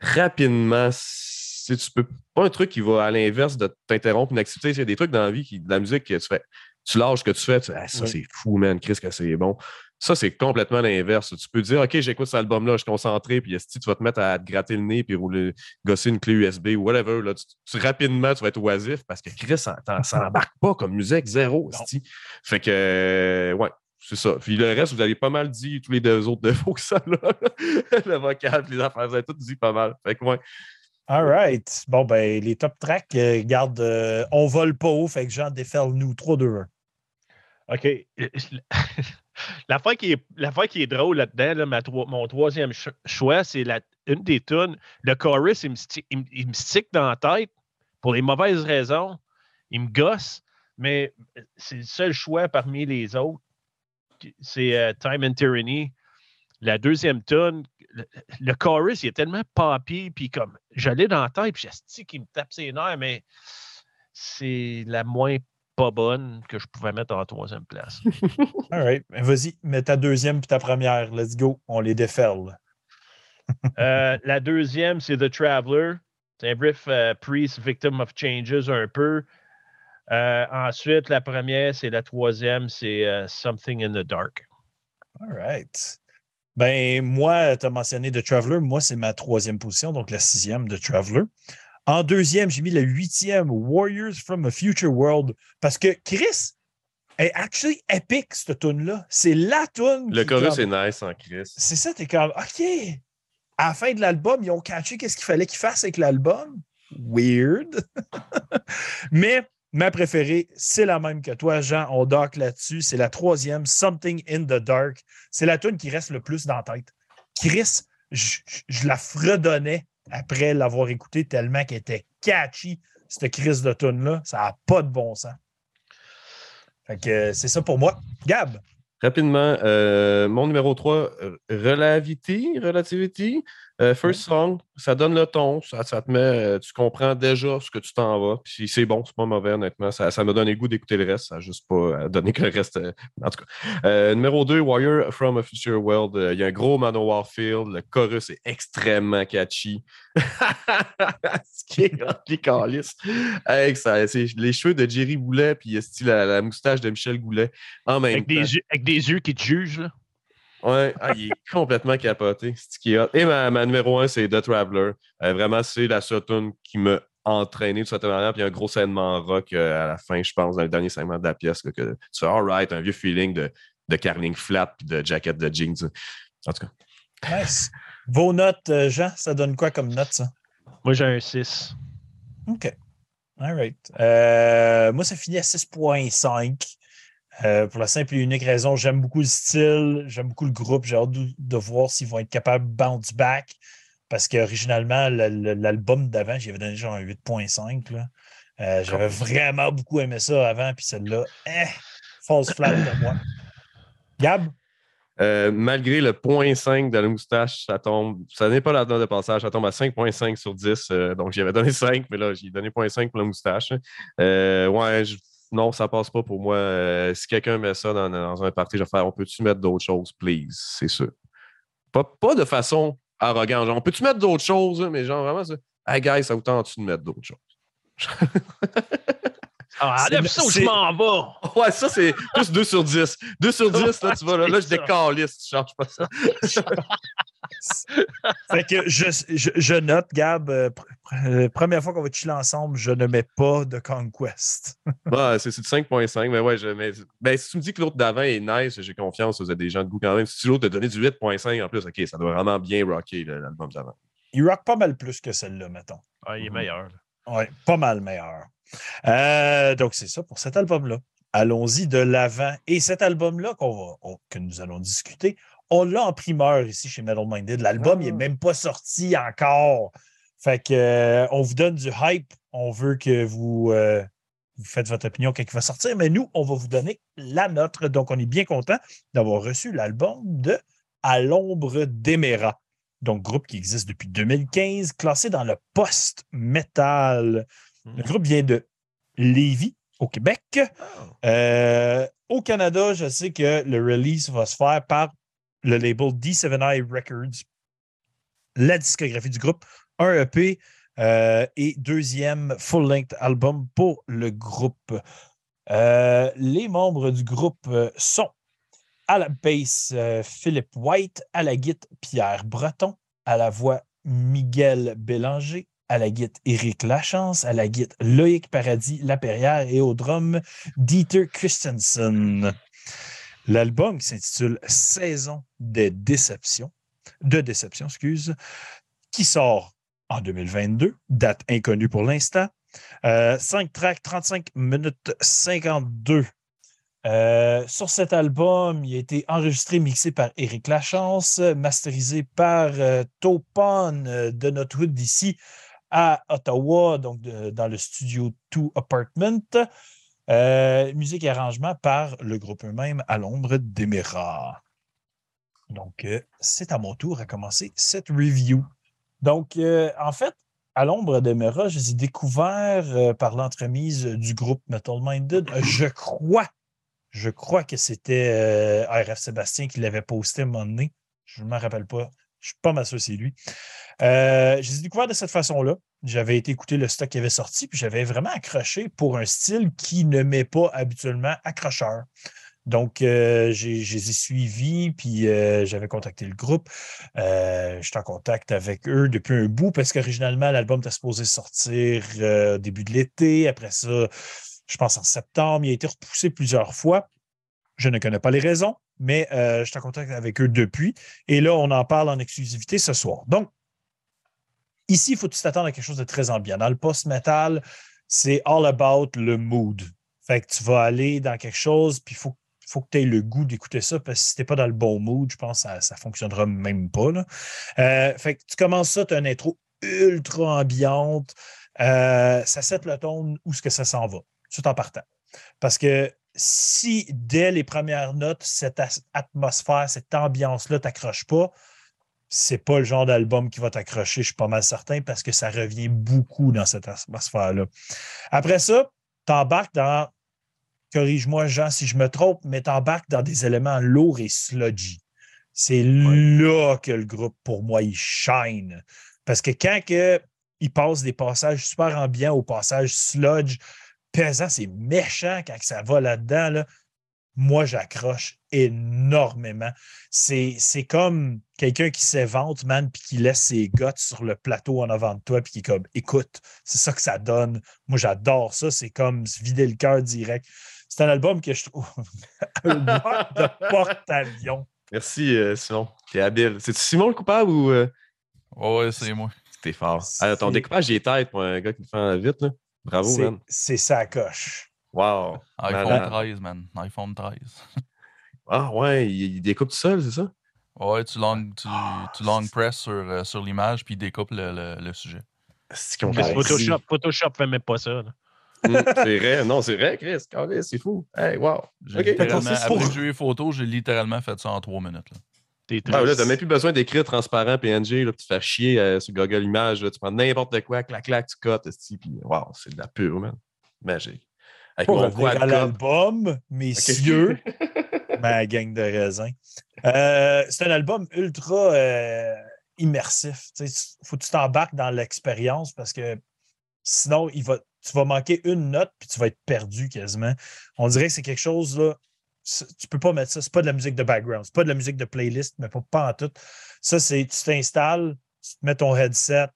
rapidement, si tu peux pas un truc qui va à l'inverse de t'interrompre une activité. Il y a des trucs dans la vie, qui, de la musique que tu fais, tu lâches ce que tu fais, tu ah, ça c'est fou, man, Chris, que c'est bon. Ça, c'est complètement l'inverse. Tu peux dire, OK, j'écoute cet album-là, je suis concentré, puis si tu vas te mettre à te gratter le nez, puis rouler, gosser une clé USB ou whatever, là, tu, rapidement, tu vas être oisif parce que Chris, ça n'embarque pas comme musique, zéro. Fait que, euh, ouais, c'est ça. Puis le reste, vous avez pas mal dit tous les deux autres défauts que ça, là. le vocal, les affaires, vous avez tout dit pas mal. Fait que, ouais. All right. Bon, ben, les top tracks, euh, garde, euh, on vole pas haut, fait que Jean déferle nous 3, 2, 1. OK. La fois qui est, qui est drôle là-dedans, mon troisième choix, c'est une des tunes. Le chorus, il me, me stick dans la tête pour les mauvaises raisons. Il me gosse, mais c'est le seul choix parmi les autres. C'est euh, Time and Tyranny. La deuxième tune, le, chorus, il est tellement poppy, puis comme j'allais dans la tête, puis j'ai qui me tape ses nerfs, mais c'est la moins pas bonne que je pouvais mettre en troisième place. All right. Vas-y, mets ta deuxième puis ta première. Let's go. On les déferle. Euh, la deuxième, c'est The Traveler. C'est un brief euh, priest, victim of changes un peu. Euh, ensuite, la première, c'est la troisième, c'est Something in the Dark. All right. Ben, moi, tu as mentionné The Traveler. Moi, c'est ma troisième position, donc la sixième, The Traveler. En deuxième, j'ai mis le huitième, Warriors from a Future World, parce que Chris est actually epic, cette tune-là. C'est la tune. Le chorus est nice en Chris. C'est ça, t'es comme, OK. À la fin de l'album, ils ont catché qu'est-ce qu'il fallait qu'ils fassent avec l'album. Weird. Mais ma préférée, c'est la même que toi, Jean. On dock là-dessus. C'est la troisième, Something in the Dark. C'est la tune qui reste le plus dans la tête. Chris, je, je la fredonnais après l'avoir écouté tellement qu'elle était catchy, cette crise de tune-là. Ça n'a pas de bon sens. Fait que c'est ça pour moi. Gab? Rapidement, euh, mon numéro 3, Relativity. Relativity. Euh, first song, ça donne le ton, ça, te met, euh, tu comprends déjà ce que tu t'en vas. Puis c'est bon, c'est pas mauvais, honnêtement. Ça, ça me donne le goût d'écouter le reste. Ça n'a juste pas euh, donné que le reste. en tout cas. numéro 2, Warrior from a Future World. Il y a un gros Manowar Field. Le chorus est extrêmement catchy. ce qui est ça, c'est les cheveux de Jerry Boulet, puis la, la, moustache de Michel Goulet en même avec temps. Des yeux, avec des yeux qui te jugent, là. Ouais, ah, il est complètement capoté. C'est Et ma, ma, numéro un, c'est The Traveler. Euh, vraiment, c'est la seule qui m'a entraîné de cette manière. Puis il y a un gros segment rock euh, à la fin, je pense, dans le dernier segment de la pièce, que tu fais alright, un vieux feeling de, de carling flat puis de jacket de jeans. En tout cas. Nice. Vos notes, euh, Jean, ça donne quoi comme note, ça? Moi, j'ai un 6. OK. All right. moi, ça finit à 6.5. Euh, pour la simple et unique raison, j'aime beaucoup le style, j'aime beaucoup le groupe, j'ai hâte de, voir s'ils vont être capables de bounce back. Parce qu'originalement, l'album d'avant, j'avais donné genre un 8.5. Euh, j'avais vraiment beaucoup aimé ça avant, puis celle-là, eh, false flat pour moi. Gab? Euh, malgré le 0.5 de la moustache, ça tombe. Ça n'est pas la note de passage, ça tombe à 5.5 sur 10. donc j'avais donné 5, mais là, j'ai donné 0.5 pour la moustache. ouais, je non, ça passe pas pour moi. Euh, si quelqu'un met ça dans, un parti, je vais faire on peut-tu mettre d'autres choses, please? C'est sûr. Pas, pas de façon arrogante. Genre, on peut-tu mettre d'autres choses, mais genre vraiment, ça, hey guys, ça vous tente-tu de mettre d'autres choses? Ah, enlève ça ou je m'en vais. Ouais, ça, c'est plus 2 sur 10. 2 sur 10, là, tu vas là, là je décalisse, tu changes pas ça. fait que je, je, note, Gab, euh, euh, première fois qu'on va chiller ensemble, je ne mets pas de Conquest. ouais, c'est 5.5, mais ouais, je mets. Ben, si tu me dis que l'autre d'avant est nice, j'ai confiance, vous êtes des gens de goût quand même. Si l'autre te donné du 8.5 en plus, ok, ça doit vraiment bien rocker l'album d'avant. Il rock pas mal plus que celle-là, mettons. Ah, il est meilleur. Oui, pas mal meilleur. Euh, donc, c'est ça pour cet album-là. Allons-y de l'avant. Et cet album-là que nous allons discuter, on l'a en primeur ici chez Metal Minded. L'album n'est ah. même pas sorti encore. Fait que euh, on vous donne du hype. On veut que vous, euh, vous faites votre opinion quand il va sortir. Mais nous, on va vous donner la nôtre. Donc, on est bien content d'avoir reçu l'album de À l'ombre d'Emera. Donc, groupe qui existe depuis 2015, classé dans le post-metal. Le groupe vient de Lévis, au Québec. Oh. Euh, au Canada, je sais que le release va se faire par le label D7i Records. La discographie du groupe, un EP euh, et deuxième full-length album pour le groupe. Euh, les membres du groupe sont à la basse Philippe White, à la guitare Pierre Breton, à la voix Miguel Bélanger, à la guitare Éric Lachance, à la guitare Loïc Paradis Laperrière et au drum Dieter Christensen. L'album s'intitule Saison des déceptions, de déception, excuse, qui sort en 2022, date inconnue pour l'instant. Euh, 5 tracks, 35 minutes 52. Euh, sur cet album, il a été enregistré, mixé par Eric Lachance, masterisé par euh, Topon euh, de notre hood d'ici à Ottawa, donc dans le studio Two Apartment. Musique et arrangement par le groupe eux-mêmes à l'ombre d'Emera. Donc, c'est à mon tour à commencer cette review. Donc, en fait, à l'ombre d'Emera, je les ai découverts par l'entremise du groupe Metal Minded. Je crois je crois que c'était euh, RF Sébastien qui l'avait posté à un moment donné. Je ne me rappelle pas. Je suis pas mal sûr c'est lui. Euh, j'ai découvert de cette façon-là. J'avais été écouter le stock qui avait sorti, puis j'avais vraiment accroché pour un style qui ne m'est pas habituellement accrocheur. Donc, euh, j'ai ai suivis, puis j'avais contacté le groupe. J'étais en contact avec eux depuis un bout parce qu'originalement, l'album était supposé sortir au début de l'été. Après ça, je pense en septembre. Il a été repoussé plusieurs fois. Je ne connais pas les raisons, mais euh, je suis en contact avec eux depuis. Et là, on en parle en exclusivité ce soir. Donc, ici, il faut t'attendre à quelque chose de très ambiant. Dans le post-metal, c'est all about le mood. Fait que tu vas aller dans quelque chose, puis il faut, faut que tu aies le goût d'écouter ça, parce que si tu n'es pas dans le bon mood, je pense que ça ne fonctionnera même pas. Euh, fait que tu commences ça, tu as une intro ultra ambiante. Euh, ça set le ton où est-ce que ça s'en va tout en partant. Parce que si dès les premières notes, cette atmosphère, cette ambiance-là ne t'accroche pas, c'est pas le genre d'album qui va t'accrocher, je suis pas mal certain, parce que ça revient beaucoup dans cette atmosphère-là. Après ça, tu embarques dans, corrige-moi Jean si je me trompe, mais tu embarques dans des éléments lourds et sludgy. C'est là que le groupe, pour moi, il shine. Parce que quand que, il passe des passages super ambiants au passage sludge, pesant, c'est méchant quand ça va là-dedans. Là. Moi, j'accroche énormément. C'est, comme quelqu'un qui s'évente, man, puis qui laisse ses gouttes sur le plateau en avant de toi, puis qui est comme, écoute, c'est ça que ça donne. Moi, j'adore ça. C'est comme se vider le cœur direct. C'est un album que je trouve un de porte-avions. Merci, euh, Simon. T'es habile. C'est Simon le coupable ou. Euh? ouais, c'est moi. T'es fort. ton découpage est tête pour un gars qui me fait vite, là. Bravo, man. C'est sa coche. Wow. iPhone 13, man. iPhone 13. ah ouais, il, découpe tout seul, c'est ça? Ouais, tu long, tu, tu long press sur, euh, sur l'image puis il découpe le, le, le sujet. C'est Photoshop, Photoshop fait même pas ça. Hmm, c'est vrai, non, c'est vrai, Chris. C'est fou. Hey, wow. Okay. Après que j'ai eu photo, j'ai littéralement fait ça en trois minutes. Là. Ah, là, t'as même plus besoin d'écrire transparent PNG, là, tu te fais chier euh, sur Google Images, tu prends n'importe quoi, clac, clac, tu cotes, puis wow, c'est de la pure, man. Magique. Avec Pour mon à l'album, messieurs, ma gang de raisins. Euh, c'est un album ultra euh, immersif. Il faut que tu t'embarques dans l'expérience parce que sinon, il va, tu vas manquer une note puis tu vas être perdu quasiment. On dirait que c'est quelque chose là, tu peux pas mettre ça. C'est pas de la musique de background. C'est pas de la musique de playlist, mais pas, pas en tout. Ça, c'est tu t'installes, tu te mets ton headset.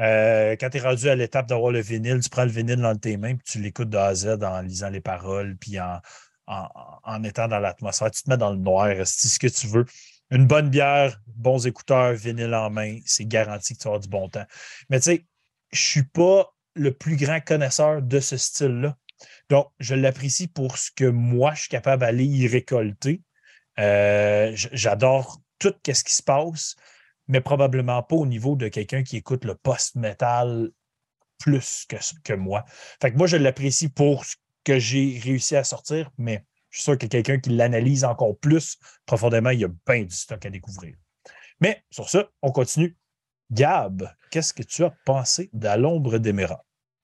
Euh, quand tu es rendu à l'étape d'avoir le vinyle, tu prends le vinyle dans tes mains, puis tu l'écoutes de A à Z en lisant les paroles, puis en, en, étant dans l'atmosphère. Tu te mets dans le noir, c'est ce que tu veux. Une bonne bière, bons écouteurs, vinyle en main, c'est garanti que tu auras du bon temps. Mais tu sais, je suis pas le plus grand connaisseur de ce style-là. Donc, je l'apprécie pour ce que moi, je suis capable d'aller y récolter. Euh, j'adore tout ce qui se passe, mais probablement pas au niveau de quelqu'un qui écoute le post-metal plus que, moi. Fait que moi, je l'apprécie pour ce que j'ai réussi à sortir, mais je suis sûr que quelqu'un qui l'analyse encore plus profondément, il y a bien du stock à découvrir. Mais sur ça, on continue. Gab, qu'est-ce que tu as pensé de l'ombre d'Emerald?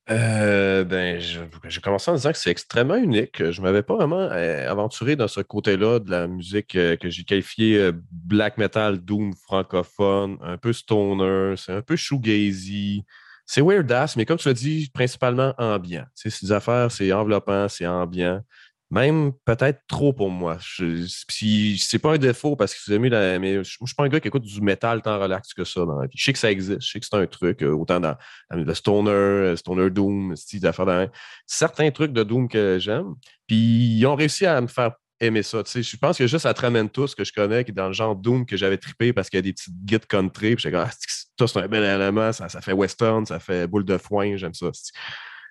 Euh, ben, j'ai commencé en disant que c'est extrêmement unique. Je ne m'avais pas vraiment euh, aventuré dans ce côté-là de la musique euh, que j'ai qualifié black metal, doom francophone, un peu stoner, c'est un peu shoegazy. C'est weird ass, mais comme tu l'as dit, principalement ambiant. C'est des affaires, c'est enveloppant, c'est ambiant. Même peut-être trop pour moi. Je, c'est pas un défaut parce que vous aimez. Mais je, ne suis pas un gars qui écoute du métal tant relax que ça dans Je sais que ça existe, je sais que c'est un truc, euh, autant dans, le stoner, euh, stoner Doom, style d'affaires dans certains trucs de Doom que j'aime. Puis ils ont réussi à me faire aimer ça. Je pense que juste à Tramentus que je connais, qui est dans le genre Doom que j'avais trippé parce qu'il y a des petites guides country. Puis j'ai dit, ah, c'est un bel élément, ça fait western, ça fait boule de foin, j'aime ça.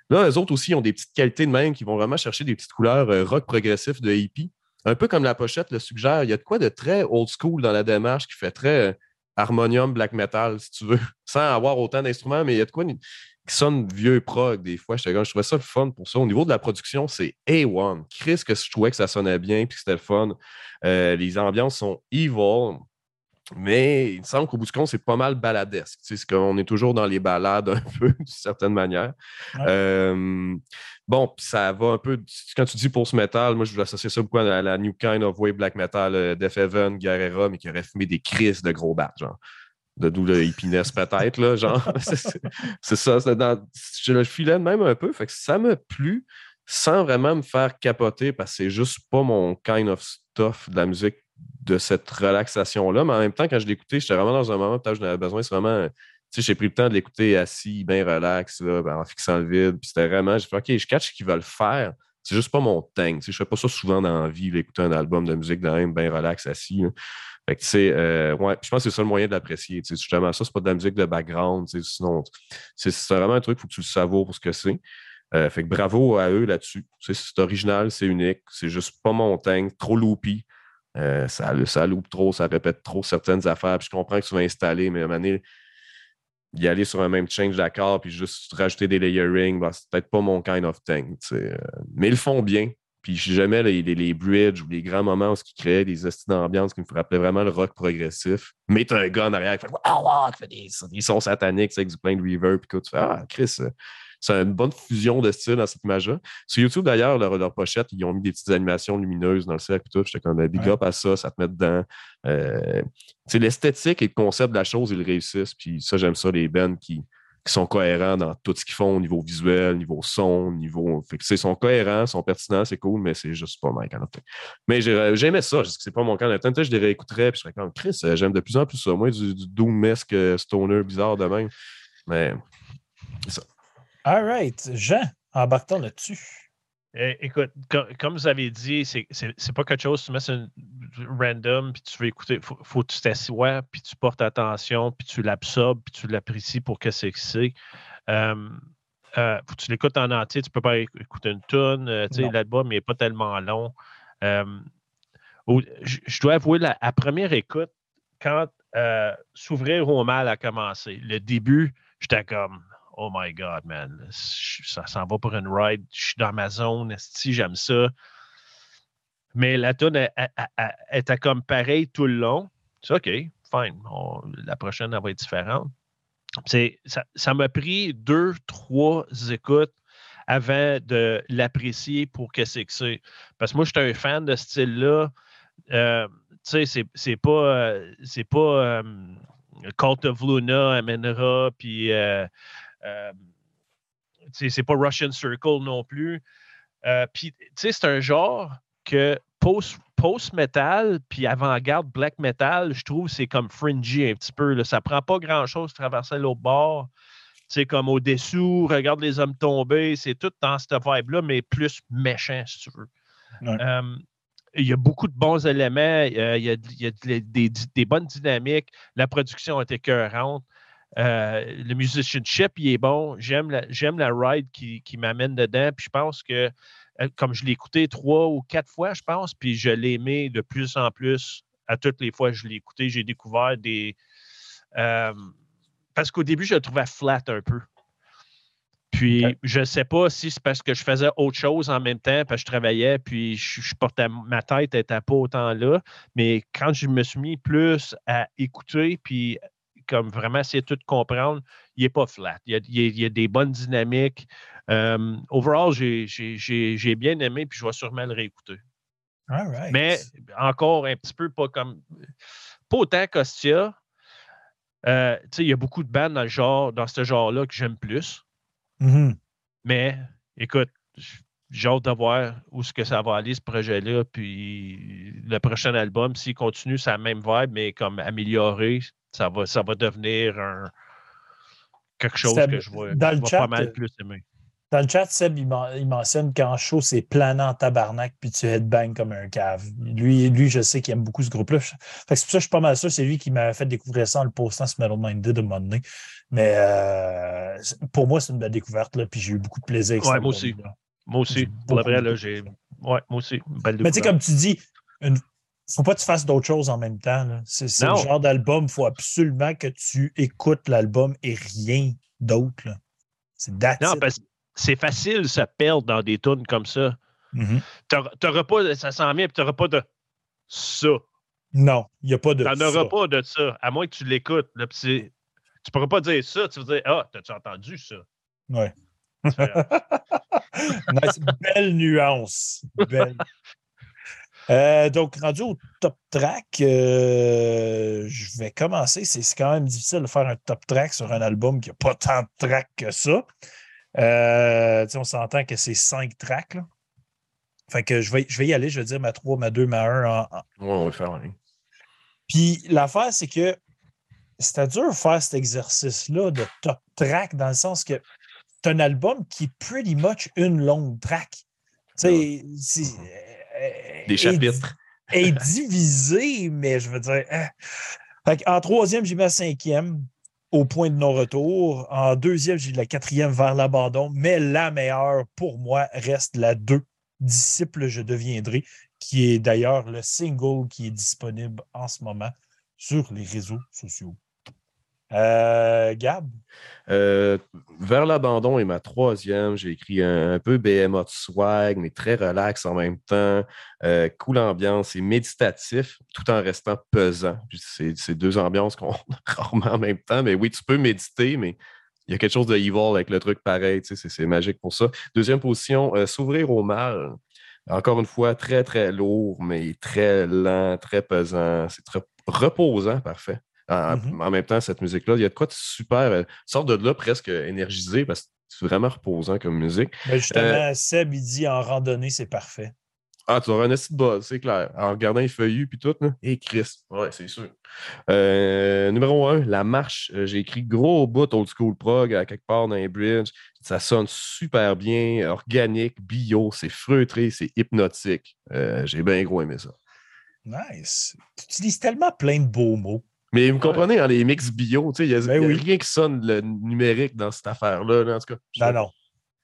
Là, eux autres aussi ont des petites qualités de même qui vont vraiment chercher des petites couleurs euh, rock progressif de hippie. Un peu comme la pochette le suggère, il y a de quoi de très old school dans la démarche qui fait très euh, harmonium black metal, si tu veux, sans avoir autant d'instruments, mais il y a de quoi qui sonne vieux prog des fois. Je, je trouvais ça fun pour ça. Au niveau de la production, c'est A1. Chris, que je trouvais que ça sonnait bien puis que c'était fun. Euh, les ambiances sont evil. Mais il me semble qu'au bout du compte, c'est pas mal baladesque. C'est qu'on est toujours dans les balades un peu, d'une certaine manière. Euh, bon, ça va un peu. Quand tu dis post metal, moi, je voulais associer ça beaucoup à la New Kind of Way Black Metal, euh, Def Heaven, Guerrera, mais qui aurait fumé des crises de gros bats, genre. De d'où le hippiness peut-être, là, genre. c'est ça. Dans, je le filais même un peu. Fait que ça m'a plu sans vraiment me faire capoter parce que c'est juste pas mon kind of stuff de la musique de cette relaxation-là. Mais en même temps, quand je l'écoutais, j'étais vraiment dans un moment où j'en avais besoin. C'est vraiment. Tu sais, j'ai pris le temps de l'écouter assis, bien relax, là, ben, en fixant le vide. Puis c'était vraiment. J'ai fait, OK, je catch ce qu'ils veulent faire. C'est juste pas mon thing. Je fais pas ça souvent dans la vie, d'écouter un album de musique de même, bien relax, assis. Fait que, tu sais, euh, ouais, je pense que c'est ça le moyen de l'apprécier. Justement, ça, c'est pas de la musique de background. Sinon, c'est vraiment un truc, il faut que tu le savoures pour ce que c'est. Euh, fait que bravo à eux là-dessus. C'est original, c'est unique. C'est juste pas mon thing, trop loopy. Euh, ça, loupe trop, ça répète trop certaines affaires. Puis je comprends que tu vas installer, mais à un moment donné, y aller sur un même change d'accord, puis juste rajouter des layering, ben, c'est peut-être pas mon kind of thing. Mais ils le font bien. Puis jamais les, les, bridges ou les grands moments où ils créaient des astuces d'ambiance qui me rappelaient vraiment le rock progressif. Mais un gars en arrière qui fait, des, sons sataniques avec du plein de reverb, puis tu fais Ah, Chris, euh, c'est une bonne fusion de style dans cette image-là. Sur YouTube, d'ailleurs, leur, pochette, ils ont mis des petites animations lumineuses dans le cercle et tout. J'étais comme big up à ça, ça te met dedans. Euh, l'esthétique et le concept de la chose, ils réussissent. Puis ça, j'aime ça, les bands qui, sont cohérents dans tout ce qu'ils font au niveau visuel, au niveau son, au niveau. Fait que, ils sont cohérents, sont pertinents, c'est cool, mais c'est juste pas mal. Mais j'aimais ça, je c'est pas mon cas. Tant je les réécouterais, puis je serais comme Chris, j'aime de plus en plus ça. Moi, du, du doom-esque stoner bizarre de même. Mais. All right. Jean, embarquons là-dessus. Eh, écoute, comme, vous avez dit, c'est pas quelque chose, tu mets sur random, puis tu veux écouter, faut, faut que tu t'assoies, puis tu portes attention, puis tu l'absorbes, puis tu l'apprécies pour que c'est que c'est. Euh, euh, faut que tu l'écoutes en entier, tu peux pas écouter une tonne, euh, tu sais, l'album n'est pas tellement long. je dois avouer, la, première écoute, quand S'ouvrir au mal a commencé, le début, j'étais comme oh my God, man, ça s'en va pour une ride, je suis dans ma zone, si j'aime ça. Mais la tune était comme pareil tout le long. C'est OK, fine. la prochaine, elle va être différente. Ça m'a pris deux, trois écoutes avant de l'apprécier pour que c'est que c'est. Parce que moi, je suis un fan de ce style-là. Euh, tu sais, c'est pas, c'est pas euh, Cult of Luna, Amenra, puis euh, euh, c'est pas Russian Circle non plus. Euh, puis, tu sais, c'est un genre que post-metal, puis avant-garde black metal, je trouve c'est comme fringy un petit peu. Là. Ça prend pas grand-chose de traverser l'autre bord. C'est comme au-dessous, regarde les hommes tomber, c'est tout dans cette vibe-là, mais plus méchant, si tu veux. Euh, il y a beaucoup de bons éléments, il y a, des, des, bonnes dynamiques, la production est écœurante. Euh, le musicianship, il est bon. J'aime la, j'aime la ride qui, m'amène dedans. Puis je pense que, euh, comme je l'ai écouté trois ou quatre fois, je pense, puis je l'ai aimé de plus en plus à toutes les fois que je l'ai écouté. J'ai découvert des. Euh, parce qu'au début, je le trouvais flat un peu. Puis, je ne sais pas si c'est parce que je faisais autre chose en même temps, parce que je travaillais, puis je, portais ma tête n'était pas autant là. Mais quand je me suis mis plus à écouter, puis comme vraiment essayer de tout comprendre, il n'est pas flat. Il y, a, des bonnes dynamiques. overall, j'ai bien aimé, puis je vais sûrement le réécouter. Mais encore un petit peu pas comme. Pas autant qu'Ostia. Euh, il y a beaucoup de bandes dans, le genre, dans ce genre-là que j'aime plus. Mm-hmm. Mais écoute, j'ai hâte de voir où ce que ça va aller, ce projet-là. Puis le prochain album, s'il continue sa même vibe, mais comme amélioré, ça va, ça va devenir un, quelque chose que je vois, pas mal plus aimer. Dans le chat, Seb, il, mentionne qu'en show, c'est planant en tabarnak, puis tu headbang comme un cave. Lui, lui je sais qu'il aime beaucoup ce groupe-là. C'est pour ça que je suis pas mal sûr. C'est lui qui m'a fait découvrir ça en le postant sur Metal Minded de moment donné. Mais euh, pour moi, c'est une belle découverte, là, puis j'ai eu beaucoup de plaisir avec ouais, moi aussi. Moi aussi. Pour la vrai, là, j'ai. Ouais, moi aussi. Mais tu sais, comme tu dis, il ne faut pas que tu fasses d'autres choses en même temps. C'est le genre d'album, il faut absolument que tu écoutes l'album et rien d'autre. C'est Non, parce que c'est facile de se perdre dans des tunes comme ça. Mm -hmm. pas, ça s'en vient, tu n'auras pas de ça. Non, il n'y a pas de ça. Tu n'auras pas de ça, à moins que tu l'écoutes. Tu ne pourras pas dire ça, tu vas dire Ah, t'as-tu entendu ça? Oui. nice. Belle nuance. Belle. Euh, donc, rendu au top track, euh, je vais commencer. C'est quand même difficile de faire un top track sur un album qui n'a pas tant de tracks que ça. Euh, on s'entend que c'est cinq tracks. Fait que je vais, je vais y aller, je vais dire ma 3, ma 2, ma 1. En, on va faire. Puis l'affaire, c'est que c'était dur de faire cet exercice-là de top track dans le sens que c'est un album qui est pretty much une longue track. Tu sais, euh, Des chapitres. Est, divisé, mais je veux dire. Hein. en troisième, j'ai mis la cinquième au point de non-retour. En deuxième, j'ai la quatrième vers l'abandon, mais la meilleure pour moi reste la 2, Disciple, je deviendrai, qui est d'ailleurs le single qui est disponible en ce moment sur les réseaux sociaux. Euh, Gab? Euh, vers l'abandon est ma troisième. J'ai écrit un, peu BMA de swag, mais très relax en même temps. Euh, cool ambiance et méditatif, tout en restant pesant. C'est deux ambiances qu'on a rarement en même temps. Mais oui, tu peux méditer, mais il y a quelque chose de evil avec le truc pareil. C'est magique pour ça. Deuxième position, s'ouvrir au mal. Encore une fois, très, très lourd, mais très lent, très pesant. C'est très reposant, parfait. Mm-hmm. En, même temps, cette musique-là, il y a de quoi de super. Euh, sort de là presque énergisé parce que c'est vraiment reposant comme musique. Mais justement, euh, Seb, il dit en randonnée, c'est parfait. Ah, tu auras un acide buzz, c'est clair. En regardant les feuillus puis tout, là. Et Chris. Ouais, c'est sûr. Euh, numéro un, la marche. J'ai écrit gros bout old school prog à quelque part dans les bridges. Ça sonne super bien, organique, bio, c'est feutré, c'est hypnotique. J'ai bien gros aimé ça. Nice. Tu utilises tellement plein de beaux mots. Mais vous comprenez, dans les mix bio, il n'y a, ben rien qui sonne le numérique dans cette affaire-là, en tout cas. Non, non.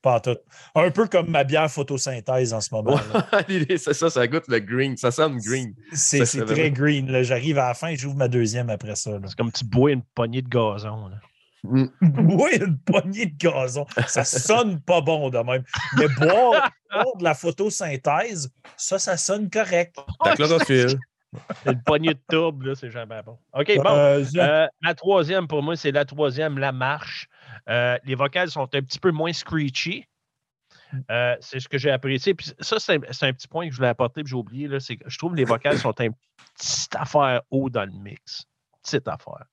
Pas tout. Un peu comme ma bière photosynthèse en ce moment. c'est ça, ça goûte le green. Ça sonne green. C'est très green. J'arrive à la fin et j'ouvre ma deuxième après ça. C'est comme tu bois une poignée de gazon. Là. Mm. boire une poignée de gazon, ça sonne pas bon de même. Mais boire, de la photosynthèse, ça, ça sonne correct. Chlorophylle. Une poignée de tourbe, là, c'est jamais bon. OK, bon. Euh, euh, la troisième, pour moi, c'est la troisième, la marche. Euh, les vocales sont un petit peu moins screechy. c'est ce que j'ai apprécié. Puis ça, c'est un, petit point que je voulais apporter, puis j'ai oublié. Là, c'est je trouve que les vocales sont une petite affaire haut dans le mix. Petite affaire.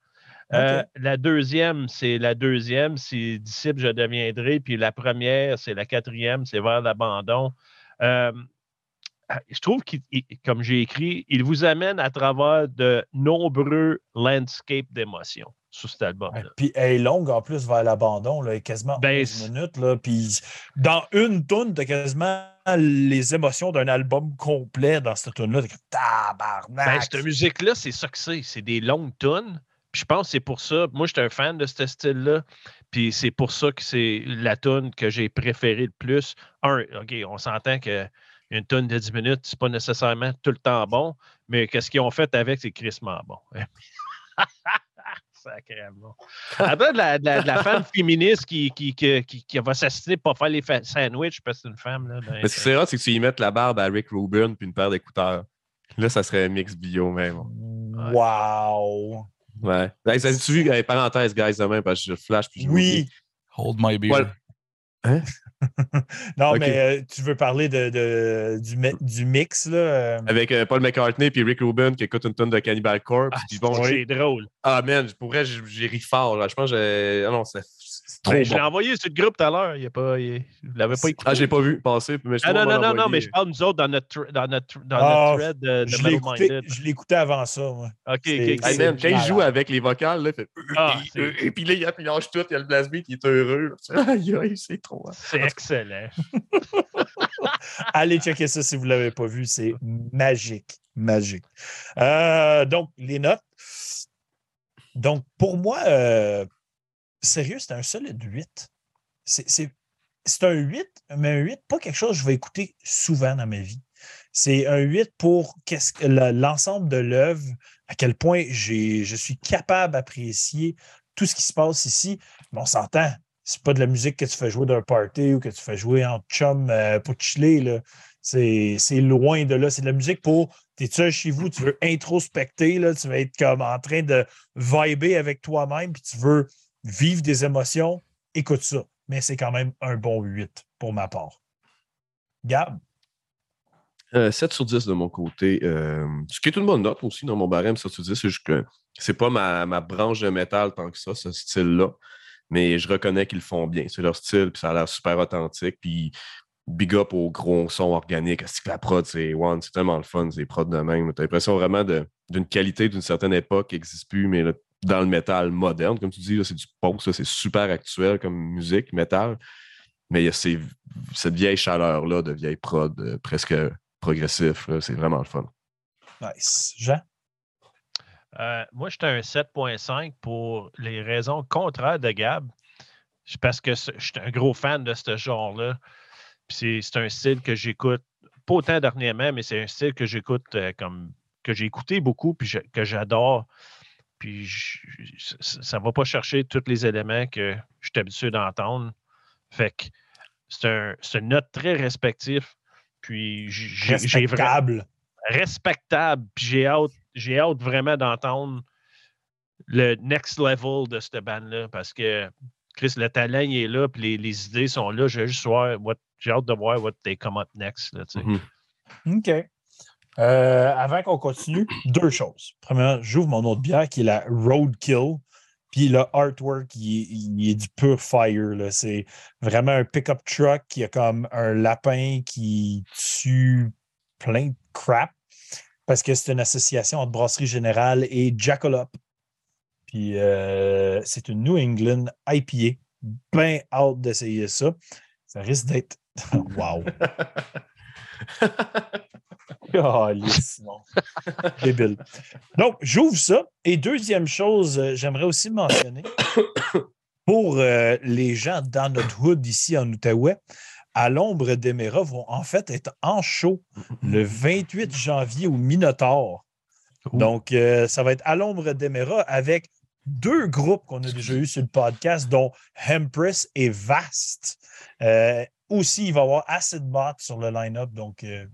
la deuxième, c'est la deuxième, c'est Disciple, je deviendrai. Puis la première, c'est la quatrième, c'est vers l'abandon. Je trouve que, comme j'ai écrit, il vous amène à travers de nombreux landscapes d'émotions sur cet album-là. Puis elle est longue en plus vers l'abandon, quasiment ben, 11 minutes. Là, puis dans une tonne, tu as quasiment les émotions d'un album complet dans cette tonne-là. Tabarnak! Ben, cette musique-là, c'est ça que c'est. C'est des longues tonnes. Puis je pense que c'est pour ça. Moi, j'étais un fan de ce style-là. Puis c'est pour ça que c'est la tonne que j'ai préférée le plus. Un, OK, on s'entend que une tonne de 10 minutes, c'est pas nécessairement tout le temps bon, mais qu'est-ce qu'ils ont fait avec, c'est crissement bon. Sacrément. Après, de la, de, la, femme féministe qui, qui, qui, qui va s'assister pour faire les sandwichs parce que c'est une femme. Là, Mais ce qui c'est rare, c'est que tu y mettes la barbe à Rick Rubin puis une paire d'écouteurs. Là, ça serait un mix bio même. Wow! Ouais. tu vu, parenthèse, guys, demain, parce que je flash puis je Oui! Hold my beer. Hein? non, mais euh, tu veux parler de, du, du, mix, là? Euh? Avec euh, Paul McCartney et Rick Rubin qui écoute une tonne de Cannibal Corpse. Ah, bon, c'est drôle. Ah, man, pour vrai, j'ai ri fort. Je pense que ah non, Ben, je l'ai envoyé sur le groupe tout à l'heure. Il pas, il, l'avait pas écouté. Ah, j'ai pas vu passer. Mais je ah, non, non, non, non, mais je parle nous autres dans notre, dans notre, dans ah, notre thread de, de je l'ai écouté, je l'écoutais avant ça, moi. OK, OK. Hey, man, quand il joue avec les vocales, là, il fait... Ah, et, puis là, il lâche tout, il y a le blast beat, il est heureux. Aïe, aïe, c'est trop. Hein. C'est excellent. Allez checker ça si vous ne l'avez pas vu. C'est magique. Magique. Euh, donc, les notes. Donc, pour moi, euh, sérieux, c'est un solide 8. C'est un 8, mais un 8, pas quelque chose que je vais écouter souvent dans ma vie. C'est un 8 pour l'ensemble de l'œuvre, à quel point je suis capable d'apprécier tout ce qui se passe ici. Mais on s'entend, c'est pas de la musique que tu fais jouer d'un party ou que tu fais jouer en chum euh, pour chiller. C'est loin de là. C'est de la musique pour. Tu es seul chez vous, tu veux introspecter, là, tu vas être comme en train de vibrer avec toi-même, puis tu veux vivre des émotions. Écoute ça. Mais c'est quand même un bon 8 pour ma part. Gab? 7 euh, sur 10 de mon côté. Euh, ce qui est une bonne note aussi dans mon barème, 7 sur 10. C'est juste que c'est pas ma, branche de métal tant que ça, ce style-là mais je reconnais qu'ils le font bien. C'est leur style, puis ça a l'air super authentique. Puis big up au gros son organique. que la prod, c'est one, c'est tellement le fun, ces prods de même. T'as l'impression vraiment d'une qualité d'une certaine époque qui n'existe plus, mais dans le métal moderne, comme tu dis, c'est du post, c'est super actuel comme musique, métal. Mais il y a cette vieille chaleur-là de vieille prod euh, presque progressif. C'est vraiment le fun. Nice. Jean? Euh, moi, j'étais un 7.5 pour les raisons contraires de Gab. Parce que je suis un gros fan de ce genre-là. C'est un style que j'écoute, pas autant dernièrement, mais c'est un style que j'écoute euh, comme que j'ai écouté beaucoup puis que j'adore. Puis ça ne va pas chercher tous les éléments que je suis habitué d'entendre. Fait que c'est un, une note très respectif. Puis j'ai respectable. Respectable. Puis j'ai hâte j'ai hâte vraiment d'entendre le next level de cette bande-là parce que Chris, le talent est là, puis les, idées sont là. J'ai juste j'ai hâte de voir what they come up next. Mm-hmm. OK. Euh, avant qu'on continue, deux choses. Premièrement, j'ouvre mon autre bière qui est la Roadkill. Puis le artwork, il, est du pur fire. C'est vraiment un pick-up truck qui a comme un lapin qui tue plein de crap parce que c'est une association entre Brasserie Générale et Jackalope. Puis euh, c'est une New England IPA. Bien hâte d'essayer ça. Ça risque d'être. wow! oh, Débile. Donc, j'ouvre ça. Et deuxième chose, euh, j'aimerais aussi mentionner pour euh, les gens dans notre hood ici en Outaouais, à l'ombre d'Emera vont en fait être en show le 28 janvier au Minotaur. Donc, euh, ça va être à l'ombre d'Emera avec deux groupes qu'on a déjà eu sur le podcast, dont Hempress et Vast. Euh, aussi, il va y avoir Acid Bot sur le line-up. Donc, euh,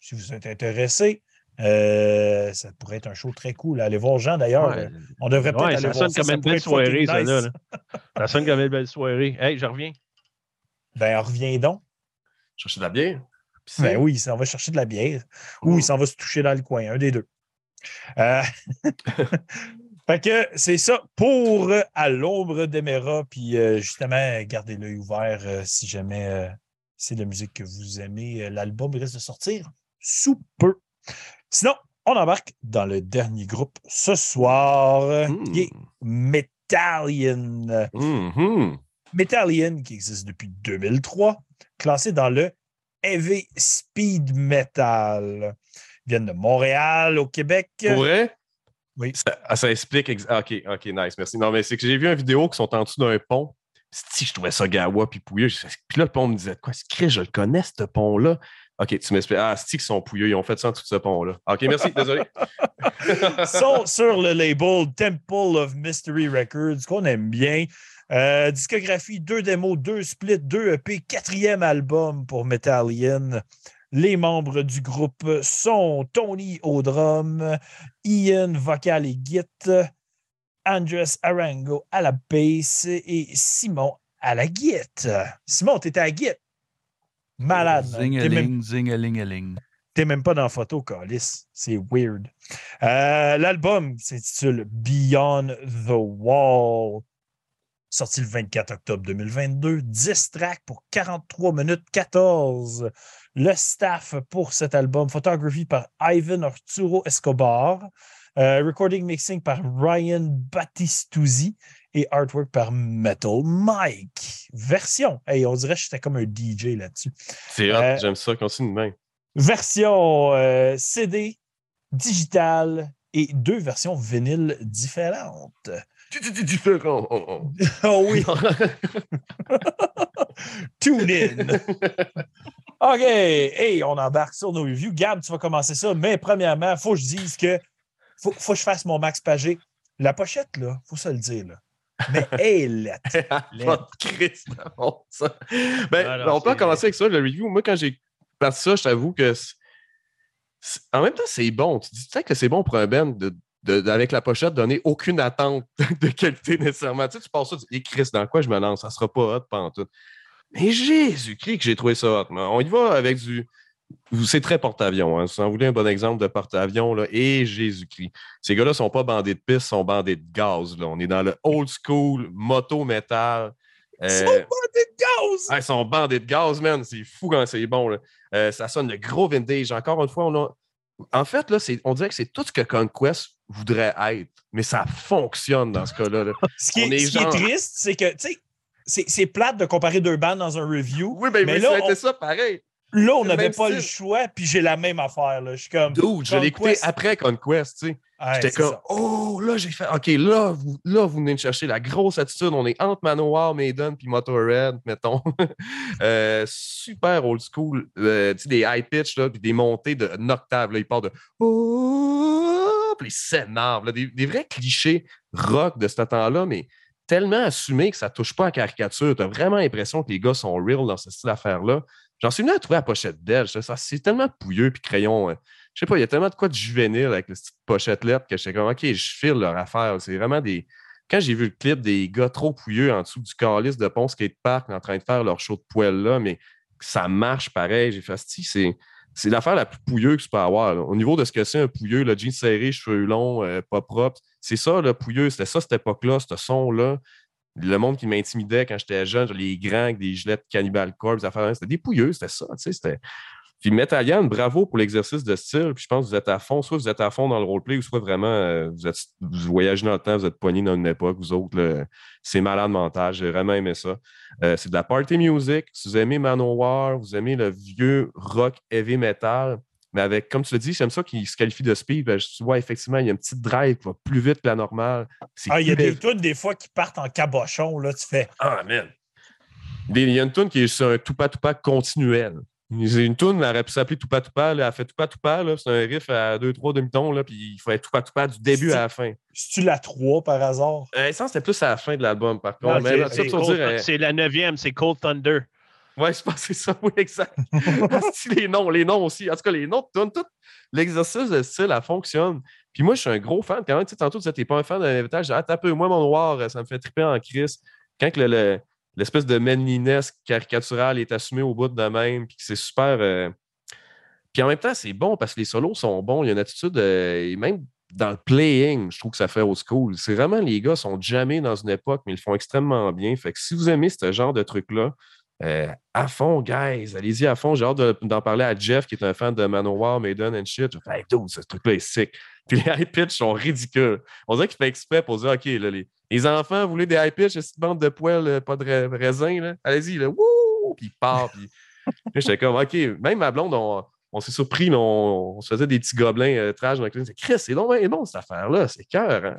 si vous êtes intéressé, ça pourrait être un show très cool. Allez voir Jean d'ailleurs. On devrait peut-être aller ça voir sonne comme une belle soirée, ça, là, ça sonne comme une belle soirée. Hey, je reviens. Ben, reviens donc. Chercher de la bière. Ben oui, il s'en va chercher de la bière. Ou il s'en va se toucher dans le coin, un des deux. Euh, fait que c'est ça pour euh, À l'ombre d'Emera. Puis euh, justement, gardez l'œil ouvert si jamais c'est la musique que vous aimez. L'album risque de sortir sous peu. Sinon, on embarque dans le dernier groupe ce soir, qui est hmm. Metallion. Metallian, qui existe depuis 2003, classé dans le Heavy Speed Metal. Ils viennent de Montréal, au Québec. Pour vrai? Oui. Ça, ah, explique. OK, OK, nice, merci. Non, mais c'est que j'ai vu une vidéo qui sont en dessous d'un pont. Si je trouvais ça gawa puis pouilleux. Puis là, le pont me disait quoi? C'est je le connais, ce pont-là. OK, tu m'expliques. Ah, c'est qu'ils sont pouilleux. Ils ont fait ça en tout ce pont-là. OK, merci, désolé. Ils sont sur le label Temple of Mystery Records, qu'on aime bien. Euh, discographie, deux démos, deux splits, deux EP, quatrième album pour Metallian. Les membres du groupe sont Tony au drum, Ian vocal et git, Andres Arango à la bass et Simon à la git. Simon, t'étais à git. Malade. Zing-a-ling, zing-a-ling-a-ling. T'es même pas dans la photo, Calis. C'est weird. Euh, l'album s'intitule Beyond the Wall. sorti le 24 octobre 2022. 10 tracks pour 43 minutes 14. Le staff pour cet album, photographie par Ivan Arturo Escobar, euh, recording mixing par Ryan Battistuzzi et artwork par Metal Mike. Version. Hey, on dirait que j'étais comme un DJ là-dessus. C'est hot, euh, j'aime ça, continue de Version euh, CD, digital et deux versions vinyle différentes. Différent. Oh oui. Tune in. OK. Hey, on embarque sur nos reviews. Gab, tu vas commencer ça. Mais premièrement, il faut que je dise que faut, faut que je fasse mon Max Pagé. La pochette, là, faut se le dire, là. Mais elle est ben, on peut commencer avec ça, le review. Moi, quand j'ai passé ça, je t'avoue que en même temps, c'est bon. Tu dis que c'est bon pour un band de, avec la pochette, donner aucune attente de qualité nécessairement. Tu, sais, tu passes ça, tu dis, Chris, dans quoi je me lance? Ça sera pas hot pendant tout. Mais Jésus-Christ, que j'ai trouvé ça hot. On y va avec du. C'est très porte-avions. Hein. Si vous voulez un bon exemple de porte-avions, et Jésus-Christ. Ces gars-là ne sont pas bandés de piste, sont bandés de gaz. Là. On est dans le old school, moto-métal. Ils sont bandés de gaz! ils sont bandés de gaz, man. C'est fou quand c'est bon. Euh, ça sonne le gros vintage. Encore une fois, on a. En fait, là, on dirait que c'est tout ce que Conquest voudrait être, mais ça fonctionne dans ce cas-là. ce qui, est, triste, c'est que, tu sais, c'est plate de comparer deux bandes dans un review. Oui, ben, mais, mais là, ça pareil. Là, on n'avait pas le choix, puis j'ai la même affaire. Là. Je suis comme. Dude, je l'ai écouté après Conquest, tu sais. J'étais comme, oh, là, j'ai fait, OK, là vous, là, vous venez de chercher la grosse attitude. On est entre Manowar, Maiden, puis Motorhead, mettons. Euh, super old school. Euh, tu sais, des high pitch, là, puis des montées de octave. Là, il part de, oh, puis les des, des, vrais clichés rock de ce temps-là, mais tellement assumés que ça touche pas à caricature. Tu as vraiment l'impression que les gars sont real dans ce style d'affaires-là. J'en suis venu à trouver la pochette d'elle. C'est tellement pouilleux, puis crayon. Euh, je sais pas, il y a tellement de quoi de juvénile avec les petites pochettes lettres que j'étais comme, OK, je file leur affaire. C'est vraiment des. Quand j'ai vu le clip des gars trop pouilleux en dessous du calice de Pont Skatepark en train de faire leur show de poêle là, mais ça marche pareil, j'ai fait, c'est. C'est l'affaire la plus pouilleuse que tu peux avoir. Au niveau de ce que c'est un pouilleux, le jean serré, cheveux longs, euh, pas propre, c'est ça le pouilleux. C'était ça cette époque-là, ce son-là le monde qui m'intimidait quand j'étais jeune, les grands avec des gilets de Cannibal Corpse, c'était des pouilleux, c'était ça. Tu sais, c'était... Puis Metalian, bravo pour l'exercice de style. Puis je pense que vous êtes à fond, soit vous êtes à fond dans le roleplay, ou soit vraiment euh, vous, voyagez dans le temps, vous êtes poignés dans une époque, vous autres, c'est malade mental. J'ai vraiment aimé ça. Euh, c'est de la party music. Si vous aimez Manowar, vous aimez le vieux rock heavy metal, mais avec, comme tu l'as dit, j'aime ça qu'il se qualifie de speed. Ben, tu vois, effectivement, il y a un petit drive qui va plus vite que la normale. Ah, il y a des tunes des fois qui partent en cabochon, là, tu fais. Ah, man. Il y a une tune qui est sur un tout pas continuel. C'est une tune, elle aurait pu s'appeler Toupa Toupa, elle a fait Toupa Toupa, c'est un riff à 2-3 demi-tons, puis il faut être Toupa Toupa du début à la fin. C'est-tu la 3 par hasard? Euh, ça, c'était plus à la fin de l'album, par contre. c'est la 9e, c'est Cold Thunder. Ouais, je pense que c'est ça, oui, exact. les noms, les noms aussi. En tout cas, les noms, tout, tout l'exercice de style, elle fonctionne. Puis moi, je suis un gros fan. Quand même, tu sais, tantôt, tu disais, t'es pas un fan d'un invitage. Ah, peu, moi, mon noir, ça me fait triper en crise. Quand l'espèce de manlinesque caricatural est assumé au bout de même, puis que c'est super. Euh, puis en même temps, c'est bon parce que les solos sont bons. Il y a une attitude, euh, et même dans le playing, je trouve que ça fait au school. C'est vraiment, les gars sont jamais dans une époque, mais ils le font extrêmement bien. Fait que si vous aimez ce genre de truc-là, euh, à fond, guys, allez-y à fond. J'ai hâte d'en parler à Jeff, qui est un fan de Manowar, Maiden and shit. Je fais, hey, dude, ce truc-là est sick. Puis les high pitch sont ridicules. On dirait qu'il fait exprès pour dire, OK, là, les, enfants, vous voulez des high pitch, cette bande de poils, euh, pas de raisin, allez-y, wouh! Puis il part. Puis j'étais comme, OK, même ma blonde, on, on s'est surpris, on, se faisait des petits gobelins euh, trash dans la cuisine. C'est Chris, c'est donc bon cette affaire-là, c'est cœur. Hein,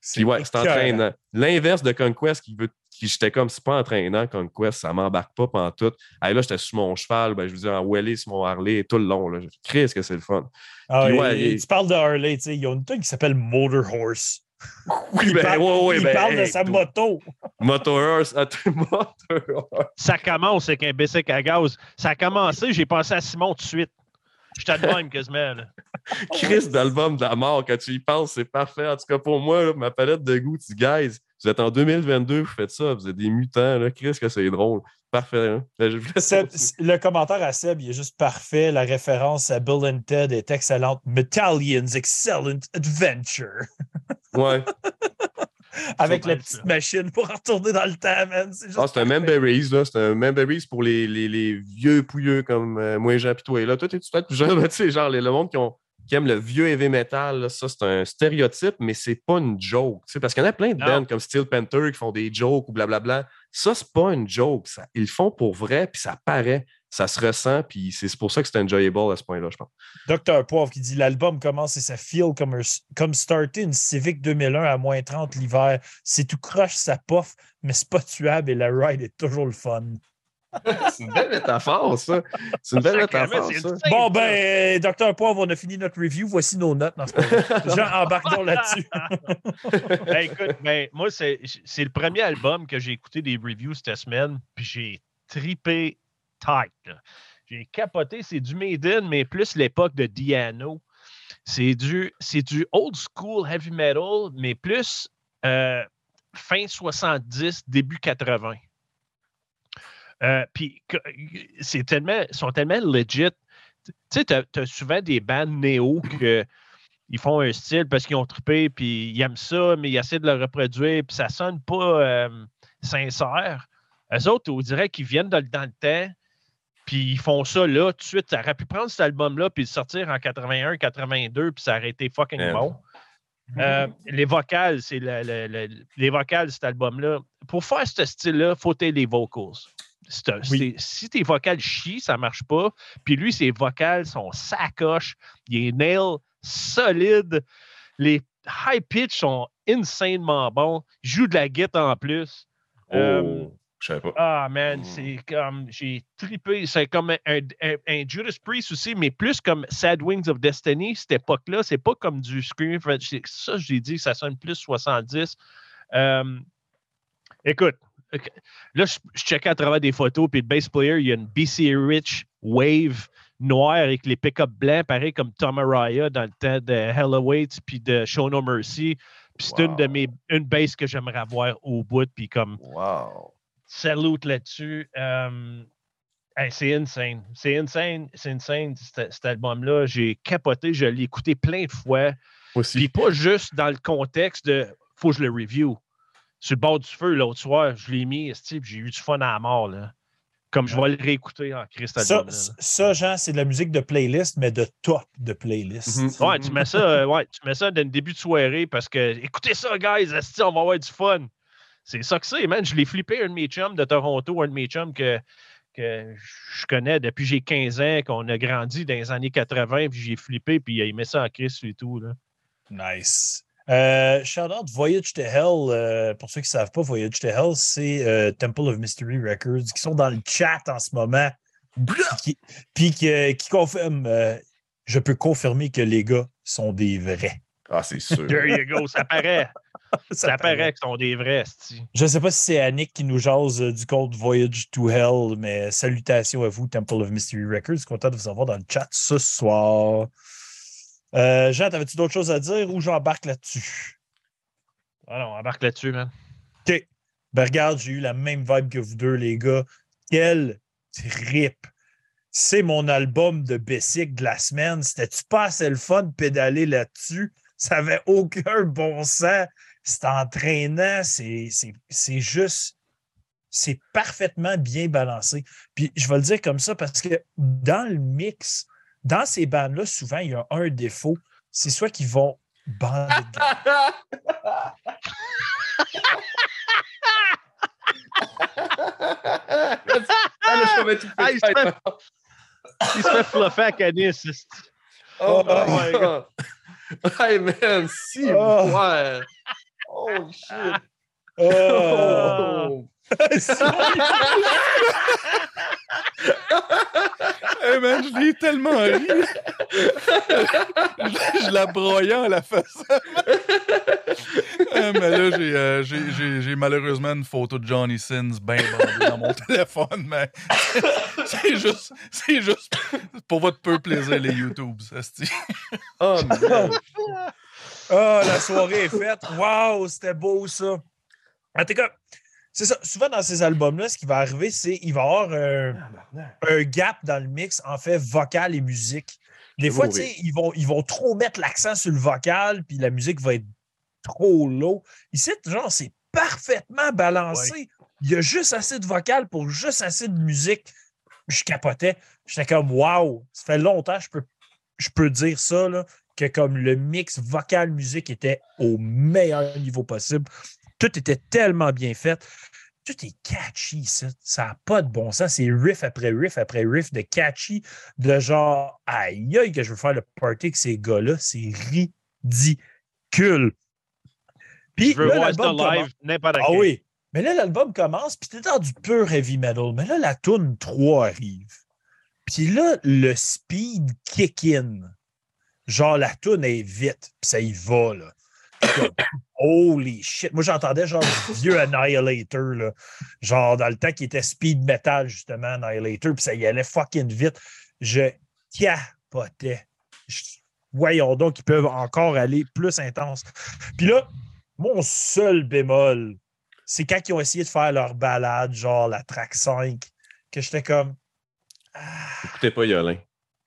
c'est ouais, c'est entraînant. L'inverse de Conquest qui veut qui j'étais comme c'est pas entraînant Conquest, ça m'embarque pas pendant tout. là, j'étais sur mon cheval, ben, je veux dire en Welly sur mon Harley tout le long. Là. Chris, que c'est le fun. Ah, Tu parles de Harley, tu sais, il y a une truc qui s'appelle Motor Horse. Oui, il ben, parle, ouais, ouais, il ben, parle de sa moto. Motor Horse, Motor Horse. Ça commence avec un bicycle à gaz. Ça a commencé, j'ai pensé à Simon tout de suite. Je de même quasiment. Là. Chris d'album de la mort, quand tu y penses, c'est parfait. En tout cas, pour moi, ma palette de goût, tu guys, vous êtes en 2022, vous faites ça, vous êtes des mutants. Là. Chris, que c'est drôle. Parfait. Hein? le commentaire à Seb, il est juste parfait. La référence à Bill and Ted est excellente. Metallion's Excellent Adventure. Ouais. Avec la petite machine pour retourner dans le temps, man. C'est ah, c'est un Memberries, là. C'est un Memberries pour les, les, les, vieux pouilleux comme euh, moi et Jean. Là, toi, t'es-tu peut-être plus jeune, tu sais, genre, le monde qui, ont, qui aime le vieux heavy metal, ça, c'est un stéréotype, mais c'est pas une joke. Tu sais, parce qu'il y en a plein de bands comme Steel Panther qui font des jokes ou blablabla. Ça, c'est pas une joke. Ça. Ils le font pour vrai, puis ça paraît ça se ressent, puis c'est pour ça que c'est enjoyable à ce point-là, je pense. Docteur Poivre qui dit l'album commence et ça feel comme, comme starter une Civic 2001 à moins 30 l'hiver. C'est tout croche, ça poffe, mais c'est pas tuable et la ride est toujours le fun. c'est une belle métaphore, ça. C'est une belle métaphore, ça. Bon, ben, Docteur Poivre, on a fini notre review. Voici nos notes dans ce Jean, embarque là-dessus. ben, écoute, ben, moi, c'est le premier album que j'ai écouté des reviews cette semaine, puis j'ai tripé tight. J'ai capoté, c'est du Maiden, mais plus l'époque de Diano. C'est du, du old school heavy metal, mais plus euh, fin 70, début 80. Euh, puis c'est tellement, sont tellement legit. Tu sais, tu as, souvent des bandes néo que ils font un style parce qu'ils ont trippé, puis ils aiment ça, mais ils essaient de le reproduire, puis ça sonne pas euh, sincère. Eux autres, on dirait qu'ils viennent dans, dans, le temps, puis ils font ça là, tout de suite. Ça aurait pu prendre cet album-là puis le sortir en 81, 82, puis ça aurait été fucking bon. Euh, les vocales, c'est les vocales de cet album-là. Pour faire ce style-là, il faut être les vocals. Si tes vocales chient, ça ne marche pas. Puis lui, ses vocales sont sacoches. Il est nail solide. Les high pitch sont insanement bons. Il joue de la guitare en plus. Euh, oh. Je savais pas. Ah, man, hmm. c'est comme. J'ai trippé. C'est comme un, un, Judas Priest aussi, mais plus comme Sad Wings of Destiny, cette époque-là. C'est pas comme du Scream. Ça, j'ai dit ça sonne plus 70. Euh, écoute, là, je, je checkais à travers des photos, puis le bass player, il y a une BC Rich Wave noire avec les pick-up blancs, pareil comme Tom Araya dans le temps de Hello Waits puis de Show No Mercy. Puis c'est une de mes une bass que j'aimerais avoir au bout, puis comme. Wow salute là-dessus. Euh, c'est insane. C'est insane. C'est insane, cet, album-là. J'ai capoté. Je l'ai écouté plein de fois. Aussi. Puis pas juste dans le contexte de faut que je le review. Sur le bord du feu, l'autre soir, je l'ai mis, j'ai eu du fun à la mort. Là. Comme je vais le réécouter en Christ ça, ça, Jean, c'est de la musique de playlist, mais de top de playlist. Mm-hmm. Ouais, tu mets ça, euh, ouais, tu mets ça dans le début de soirée parce que écoutez ça, guys, on va avoir du fun. C'est ça que c'est, man. Je l'ai flippé un de mes chums de Toronto, un de mes chums que, que je connais depuis j'ai 15 ans, qu'on a grandi dans les années 80, puis j'ai flippé, puis il mis ça en crise et tout. Là. Nice. Euh, shout out Voyage to Hell. Euh, pour ceux qui ne savent pas, Voyage to Hell, c'est euh, Temple of Mystery Records qui sont dans le chat en ce moment. Puis qui, qui confirment, euh, je peux confirmer que les gars sont des vrais. Ah, c'est sûr. There you go, ça paraît. ça, paraît qu'ils sont des vrais. Je ne sais pas si c'est Annick qui nous jase euh, du code Voyage to Hell, mais salutations à vous, Temple of Mystery Records. Content de vous avoir dans le chat ce soir. Euh, Jean, t'avais-tu d'autres choses à dire ou j'embarque là-dessus? Ah non, embarque là-dessus, man. OK. Ben regarde, j'ai eu la même vibe que vous deux, les gars. Quel trip! C'est mon album de Bessic de la semaine. C'était-tu pas assez le fun de pédaler là-dessus? Ça n'avait aucun bon sens c'est entraînant, c'est juste, c'est parfaitement bien balancé. Puis je vais le dire comme ça parce que dans le mix, dans ces bandes-là, souvent, il y a un défaut. C'est soit qu'ils vont bander de il se fait fluffer à Canis. Oh, oh my god. Hey man, si, oh. ouais. Oh shit. Oh. hey man, je l'ai tellement ri. je, la broyais à la face. mais là, euh, j'ai, malheureusement une photo de Johnny Sins bien bandée dans mon téléphone, mais c'est juste, c'est juste pour votre peu plaisir, les YouTubes. oh, man. Ah, la soirée est faite. Waouh, c'était beau ça. En tout cas, c'est ça. Souvent dans ces albums-là, ce qui va arriver, c'est qu'il va y avoir un, gap dans le mix, en fait, vocal et musique. Des fois, tu sais, ils vont, ils vont trop mettre l'accent sur le vocal, puis la musique va être trop low. Ici, genre, c'est parfaitement balancé. Il y a juste assez de vocal pour juste assez de musique. Je capotais. J'étais comme, wow, ça fait longtemps, je peux, je peux dire ça, là, que comme le mix vocal-musique était au meilleur niveau possible. Tout était tellement bien fait. Tout est catchy, ça. Ça n'a pas de bon sens. C'est riff après riff après riff de catchy, de genre, aïe, aïe, que je veux faire le party avec ces gars-là. C'est ridicule. Puis, je veux voir ça live n'importe Ah oui. Mais là, l'album commence, puis t'es dans du pur heavy metal. Mais là, la tune 3 arrive. Puis là, le speed kick in. Genre, la tune est vite, puis ça y va, là. Holy shit. Moi, j'entendais genre du vieux Annihilator, là. Genre, dans le temps qui était speed metal, justement, Annihilator, puis ça y allait fucking vite. Je capotais. Voyons donc qu'ils peuvent encore aller plus intense. Puis là, mon seul bémol, c'est quand ils ont essayé de faire leur balade, genre la track 5, que j'étais comme. Ah. Écoutez pas Yolin.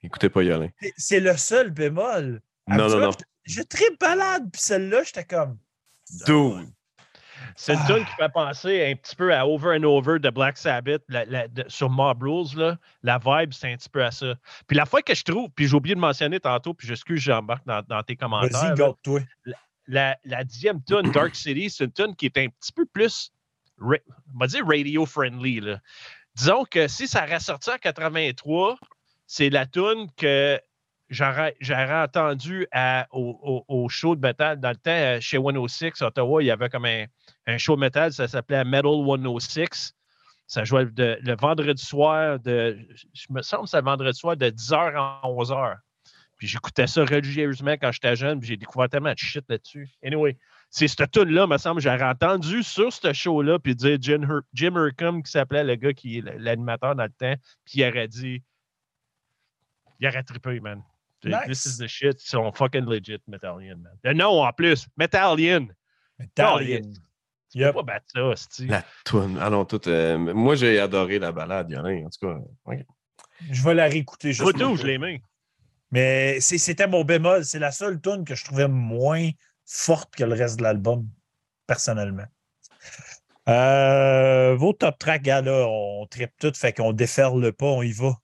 Écoutez pas Yolin. C'est le seul bémol. Non, non, non. J'ai très balade, puis celle-là, j'étais comme. Dude. C'est une ah. tune qui fait penser un petit peu à Over and Over de Black Sabbath sur Mob Rules. Là. La vibe, c'est un petit peu à ça. Puis la fois que je trouve, puis j'ai oublié de mentionner tantôt, puis j'excuse, j'embarque dans, dans tes commentaires. Vas-y, toi la, la dixième tune, Dark City, c'est une tune qui est un petit peu plus, on va dire radio-friendly. Disons que si ça sorti en 83, c'est la tune que j'aurais entendu au, show de métal. Dans le temps, euh, chez 106, Ottawa, il y avait comme un, show de métal, ça s'appelait Metal 106. Ça jouait le vendredi soir de, je me semble que c'est le vendredi soir de 10h à 11h. Puis j'écoutais ça religieusement quand j'étais jeune, puis j'ai découvert tellement de shit là-dessus. Anyway, c'est cette tune-là, me semble, j'aurais entendu sur ce show-là, puis dire Jim, Hurcombe, qui s'appelait le gars qui est l'animateur dans le temps, puis il aurait dit, il aurait trippé, man. This is the shit, ils sont fucking legit, Metallian, man. Le nom en plus, Metallian. Metallian. Tu yep. peux pas battre ça, c'est La tune. Ah non, tout, euh, moi, j'ai adoré la balade, il y en a, en tout cas. Je vais la réécouter. Juste tout, je l'ai mis. Mais c'était mon bémol. C'est la seule tune que je trouvais moins forte que le reste de l'album, personnellement. Euh, vos top track, gars, là, on tripe tout, fait qu'on déferle pas, on y va.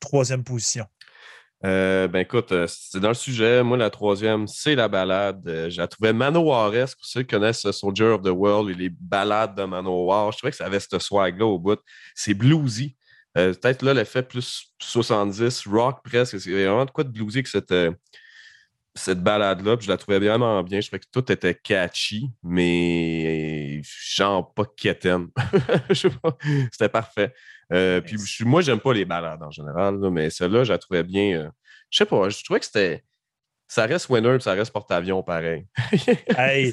Troisième position. Euh, ben écoute, euh, c'est dans le sujet. Moi, la troisième, c'est la balade. je la trouvais manoiresque. Pour ceux qui connaissent Soldier of the World et les balades de Manowar, je trouvais que ça avait ce swag-là au bout. C'est bluesy. Euh, peut-être là, l'effet plus 70, rock presque. C'est vraiment de quoi de bluesy que cette, euh, cette balade-là. Je la trouvais vraiment bien. Je trouvais que tout était catchy, mais genre pas quétaine. C'était parfait. Euh, puis moi, j'aime pas les balades en général, mais celle-là, je la trouvais bien. je sais pas, je trouvais que c'était. Ça reste winner, ça reste porte-avions pareil. hey,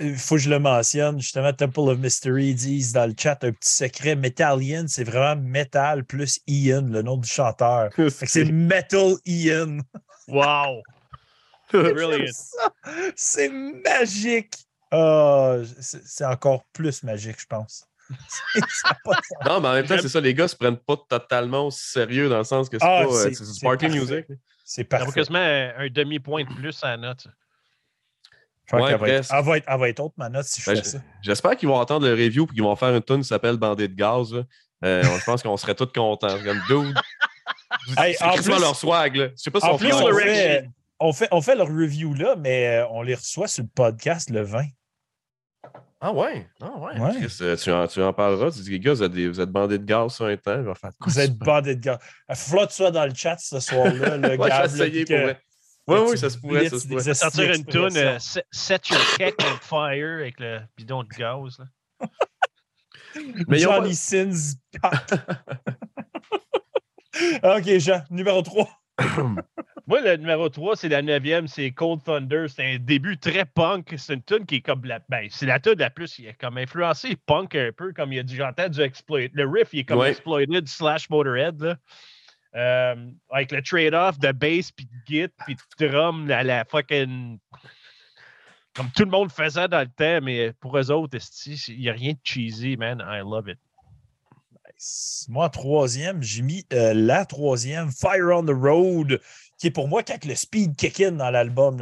il faut que je le mentionne. Justement, Temple of Mystery disent dans le chat un petit secret. Metallian, c'est vraiment Metal plus Ian, le nom du chanteur. c'est Metal Ian. Wow! C'est magique. Oh, c'est encore plus magique, je pense. non, mais en même temps, c'est ça, les gars se prennent pas totalement au sérieux dans le sens que c'est ah, pas euh, c'est party music. C'est parfait. Ça quasiment un demi-point de plus à la note. Ouais, elle, va être, elle, va être, elle, va être, haute, ma note, si je ben, fais ça. J'espère qu'ils vont entendre le review et qu'ils vont faire une tune qui s'appelle Bandit de gaz. Euh, je pense qu'on serait tous contents. Comme dude. hey, en plus, leur swag. Là. Je sais pas si en on, plus, on, fait, on, fait, on fait leur review là, mais euh, on les reçoit sur le podcast le 20. Ah ouais? Ah ouais. ouais. Euh, tu, en, tu, en, parleras. Tu dis, les gars, vous êtes, vous êtes bandés de gaz sur un temps. faire vous êtes bandés de gaz. Flotte ça dans le chat ce soir-là. Le ouais, gaz, essayé pour vrai. Oui, oui, ça se pourrait. Ça se pourrait. Sortir une toune euh, Set Your Cake on Fire avec le bidon de gaz. Là. Mais Johnny pas... Sins. ok, Jean, numéro 3. Moi, le numéro 3, c'est la neuvième, c'est Cold Thunder. C'est un début très punk. C'est une tune qui est comme la. Ben, c'est la tune la plus. Il est comme influencé punk un peu, comme il a dit, j'entends du exploit. Le riff, il est comme ouais. exploited slash Motorhead. Là. Euh, avec le trade-off de bass, puis de git, puis de drum à la fucking. Comme tout le monde faisait dans le temps, mais pour eux autres, il n'y a rien de cheesy, man. I love it. Moi, troisième, j'ai mis euh, la troisième, Fire on the Road, qui est pour moi quand le speed kick in dans l'album.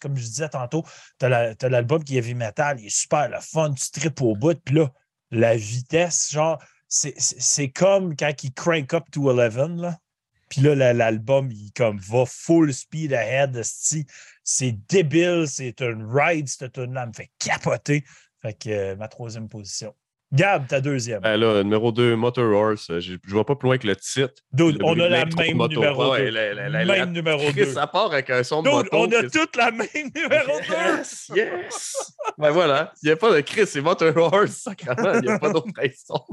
Comme je disais tantôt, tu as l'album qui est heavy metal, il est super le fun, tu tripes au bout, puis là, la vitesse, genre, c'est- comme quand il crank up to 11, là. Puis là, la- l'album, il comme va full speed ahead. C'est débile, c'est un ride, cette tune-là. Me fait capoter. Fait que euh, ma troisième position. Gab, ta deuxième. Ben là, numéro 2, Motor Horse. euh, Je ne vais pas plus loin que le titre. Dude, Le on a la même moto. numéro Ouais, 2. la- la- la- Même la- numéro Chris, 2. Ça part avec un son de Dude, moto. on a toutes la même numéro 2. Yes! Yes! ben voilà, il n'y a pas de Chris, c'est Motor Horse, sacrément. Il n'y a pas d'autre raison.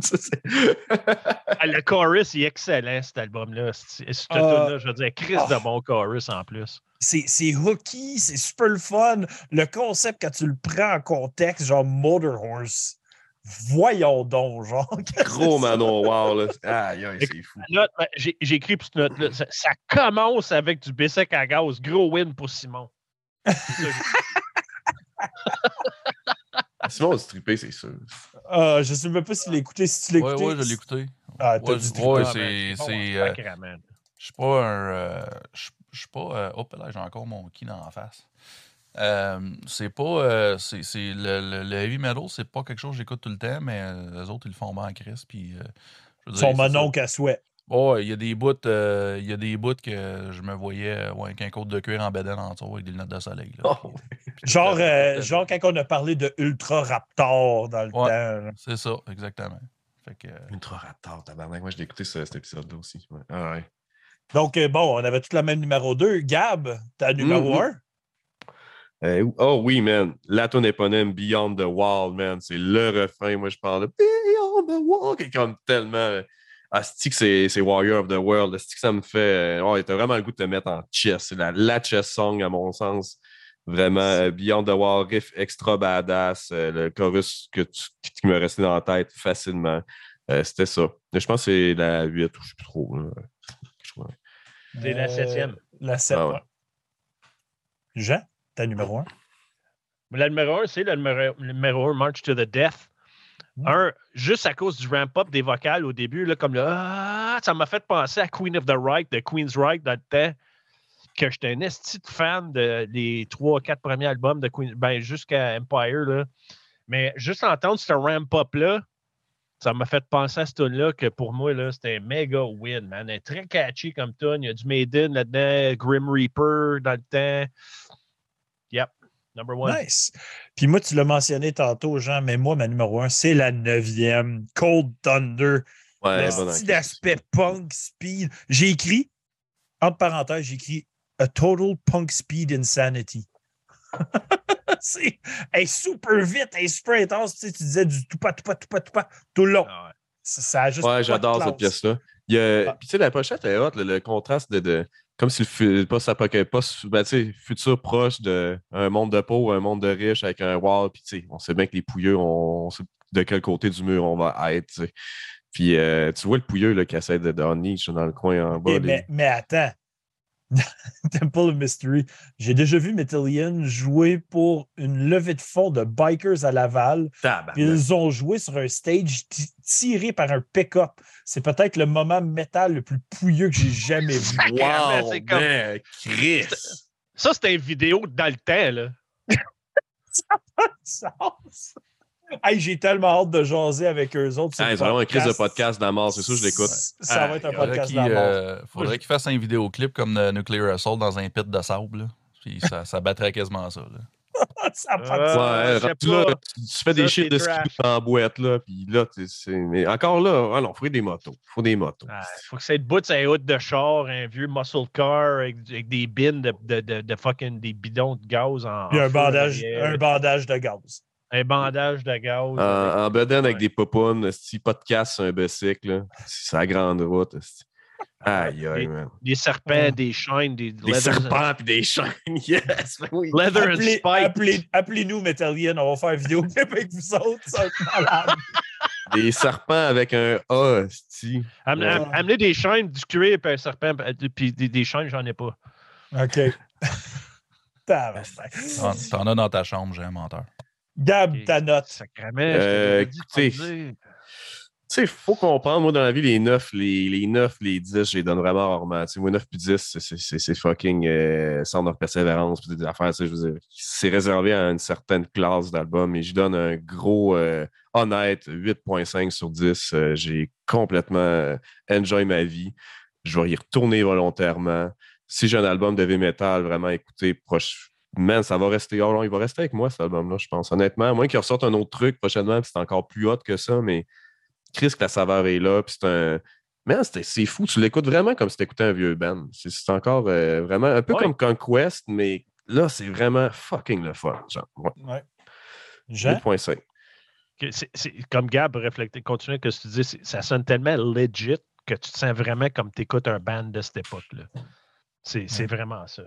Ah, Le chorus est excellent, cet album-là. Cette Ah. je veux dire, Chris Ah. de bon chorus en plus. C'est c'est hooky, c'est super le fun. Le concept, quand tu le prends en contexte, genre Motor Horse, voyons donc, genre. Gros Manon, wow. Là. Aïe, aïe, c'est fou. Ben, J'ai écrit pour cette note-là. Ça, ça commence avec du B-Sec à gaz. Gros win pour Simon. C'est ça, Simon a trippé, c'est sûr. Ah, je sais même pas s'il l'a écouté. Si tu l'as Ouais, écouté. ouais, je l'ai écouté. Ah, t'as Ouais, Ah, c'est. ben, c'est, euh. Je suis pas un. euh, je suis pas. euh, hop là, j'ai encore mon key dans la face. Euh, c'est pas. euh, c'est c'est le, le- le heavy metal, c'est pas quelque chose que j'écoute tout le temps, mais euh, les autres, ils le font bien en crise. Puis. euh, Son mononcle à souhait. Ouais, il y a des bouts, euh, il y a des bouts que je me voyais euh, ouais, avec un côte de cuir en bedaine en dessous avec des lunettes de soleil. là. Oh. Genre, euh, genre quand on a parlé de Ultra Raptor dans le Ouais. temps. C'est ça, exactement. Fait que, euh, Ultra Raptor, tabarnak. Moi, je l'ai écouté ce- cet épisode-là aussi. Ouais. Ah ouais. Donc, euh, bon, on avait tout la même numéro 2. Gab, t'as numéro Mhm. 1. Euh, oh oui, man. La tune éponyme Beyond the Wall, man. C'est le refrain. Moi, je parle de Beyond the Wall, qui est comme tellement. Ah, que c'est Warrior of the World. Asti que ça me fait. Oh, t'as vraiment le goût de te mettre en chess. C'est la, la chess song, à mon sens. Vraiment, euh, Beyond the Wall, riff extra badass. euh, le chorus que tu- qui me restait dans la tête facilement. Euh, C'était ça. Je pense que c'est la 8 ou je sais plus trop. C'est la septième. La 7. Ah ouais. Jean, ta numéro 1. Le numéro 1, c'est le numéro, le numéro 1, March to the Death. Mm. Un, juste à cause du ramp-up des vocales au début, là, comme le Ah, ça m'a fait penser à Queen of the Right, de Queen's Right dans le temps, que j'étais un esti de fan de, des trois, quatre premiers albums de Queen, ben, jusqu'à Empire. Là. Mais juste entendre ce ramp-up-là, ça m'a fait penser à ce tune-là que pour moi, c'était un méga win, man. Elle est très catchy comme tune. Il y a du Maiden là-dedans, Grim Reaper dans le temps. Number one. Nice. Puis moi, tu l'as mentionné tantôt, Jean, mais moi, ma numéro 1, c'est la neuvième. Cold Thunder. Ouais, le style d'aspect punk speed. J'ai écrit, entre parenthèses, j'ai écrit A Total Punk Speed Insanity. c'est elle est super vite, elle est super intense. Tu, sais, tu disais du tout pas, tout pas, tout pas, tout pas, tout le long. Ah ouais. Ça, ça a juste Ouais, j'adore cette pièce-là. Il y a- Ah. Puis tu sais, la pochette est hot, le, le contraste de, de- Comme si le ben, futur proche d'un monde de pauvres, un monde de riches avec un wall. Puis tu sais, on sait bien que les pouilleux, on, on sait de quel côté du mur on va être. Puis euh, tu vois le pouilleux là, qui essaie de, de niche dans le coin en bas. Eh, les- mais, mais attends. Temple of Mystery. J'ai déjà vu Metallian jouer pour une levée de fonds de bikers à Laval. Ils ont joué sur un stage ti- tiré par un pick-up. C'est peut-être le moment métal le plus pouilleux que j'ai jamais vu. Wow, c'est comme- man, Chris! Ça, c'était une vidéo dans le temps, là. sens. Hey, j'ai tellement hâte de jaser avec eux autres. Ah, ont vraiment un crise de podcast. d'Amor, c'est sûr, je l'écoute. Ça va être un Ah, faudrait podcast d'amour. euh, faudrait qu'il fasse un vidéoclip comme de Nuclear Assault dans un pit de sable. là. Puis ça, ça battrait quasiment ça. là. Ça a pas de Euh, sens. Ouais, là, tu, tu fais des Ça, shit c'est de ski en boîte, là, puis là, tu sais, c'est- mais encore là, ah non, faut des motos. faut des motos. Il faut que ça de bout de sa haute de char, un vieux muscle car avec, avec des bins de, de, de, de fucking des bidons de gaz en. Puis en un feu bandage, derrière. un bandage de gaz. Un bandage de gaz. En, avec- en bedaine avec des popounes, si pas de casse sur un bicycle, là, c'est la grande route. Aïe, aïe, man. Des serpents, des chaînes, des, Des serpents puis des chaînes, yes! oui. Leather and Appelez- spike. appelez- Appelez-nous Metallian, on va faire une vidéo clip avec vous autres. Ça malade. Des serpents avec un A, esti. Am- Ouais. am- Amener des chaînes, du cuir, puis un serpent, puis des, des chaînes, j'en ai pas. OK. T'en as dans ta chambre, j'ai un menteur. Gab, ta note. Sacrament, Euh, écoutez. Tu sais, il faut comprendre, moi, dans la vie, les 9, les, les 9, les 10, je les donne vraiment rarement. Tu sais, moi, 9 puis 10, c'est fucking euh, centre de persévérance, puis des affaires, tu sais, je veux dire, c'est réservé à une certaine classe d'albums, et je donne un gros, euh, honnête, 8.5 sur 10. Euh, j'ai complètement euh, enjoy ma vie. Je vais y retourner volontairement. Si j'ai un album de heavy metal, vraiment écouter proche, man, ça va rester. Oh, non, il va rester avec moi, cet album-là, je pense. Honnêtement, à moins qu'il ressorte un autre truc prochainement, puis c'est encore plus hot que ça, mais Chris, que la saveur est là, puis c'est un. Man, c'est fou. Tu l'écoutes vraiment comme si tu écoutais un vieux band. C'est encore euh, vraiment un peu Ouais. comme Conquest, mais là, c'est vraiment fucking le fun. Genre, ouais. Ouais. Jean? 8.5. que c'est- c'est- comme Gab reflectait, continue que tu dis, ça sonne tellement legit que tu te sens vraiment comme tu écoutes un band de cette époque-là. C'est c'est vraiment ça.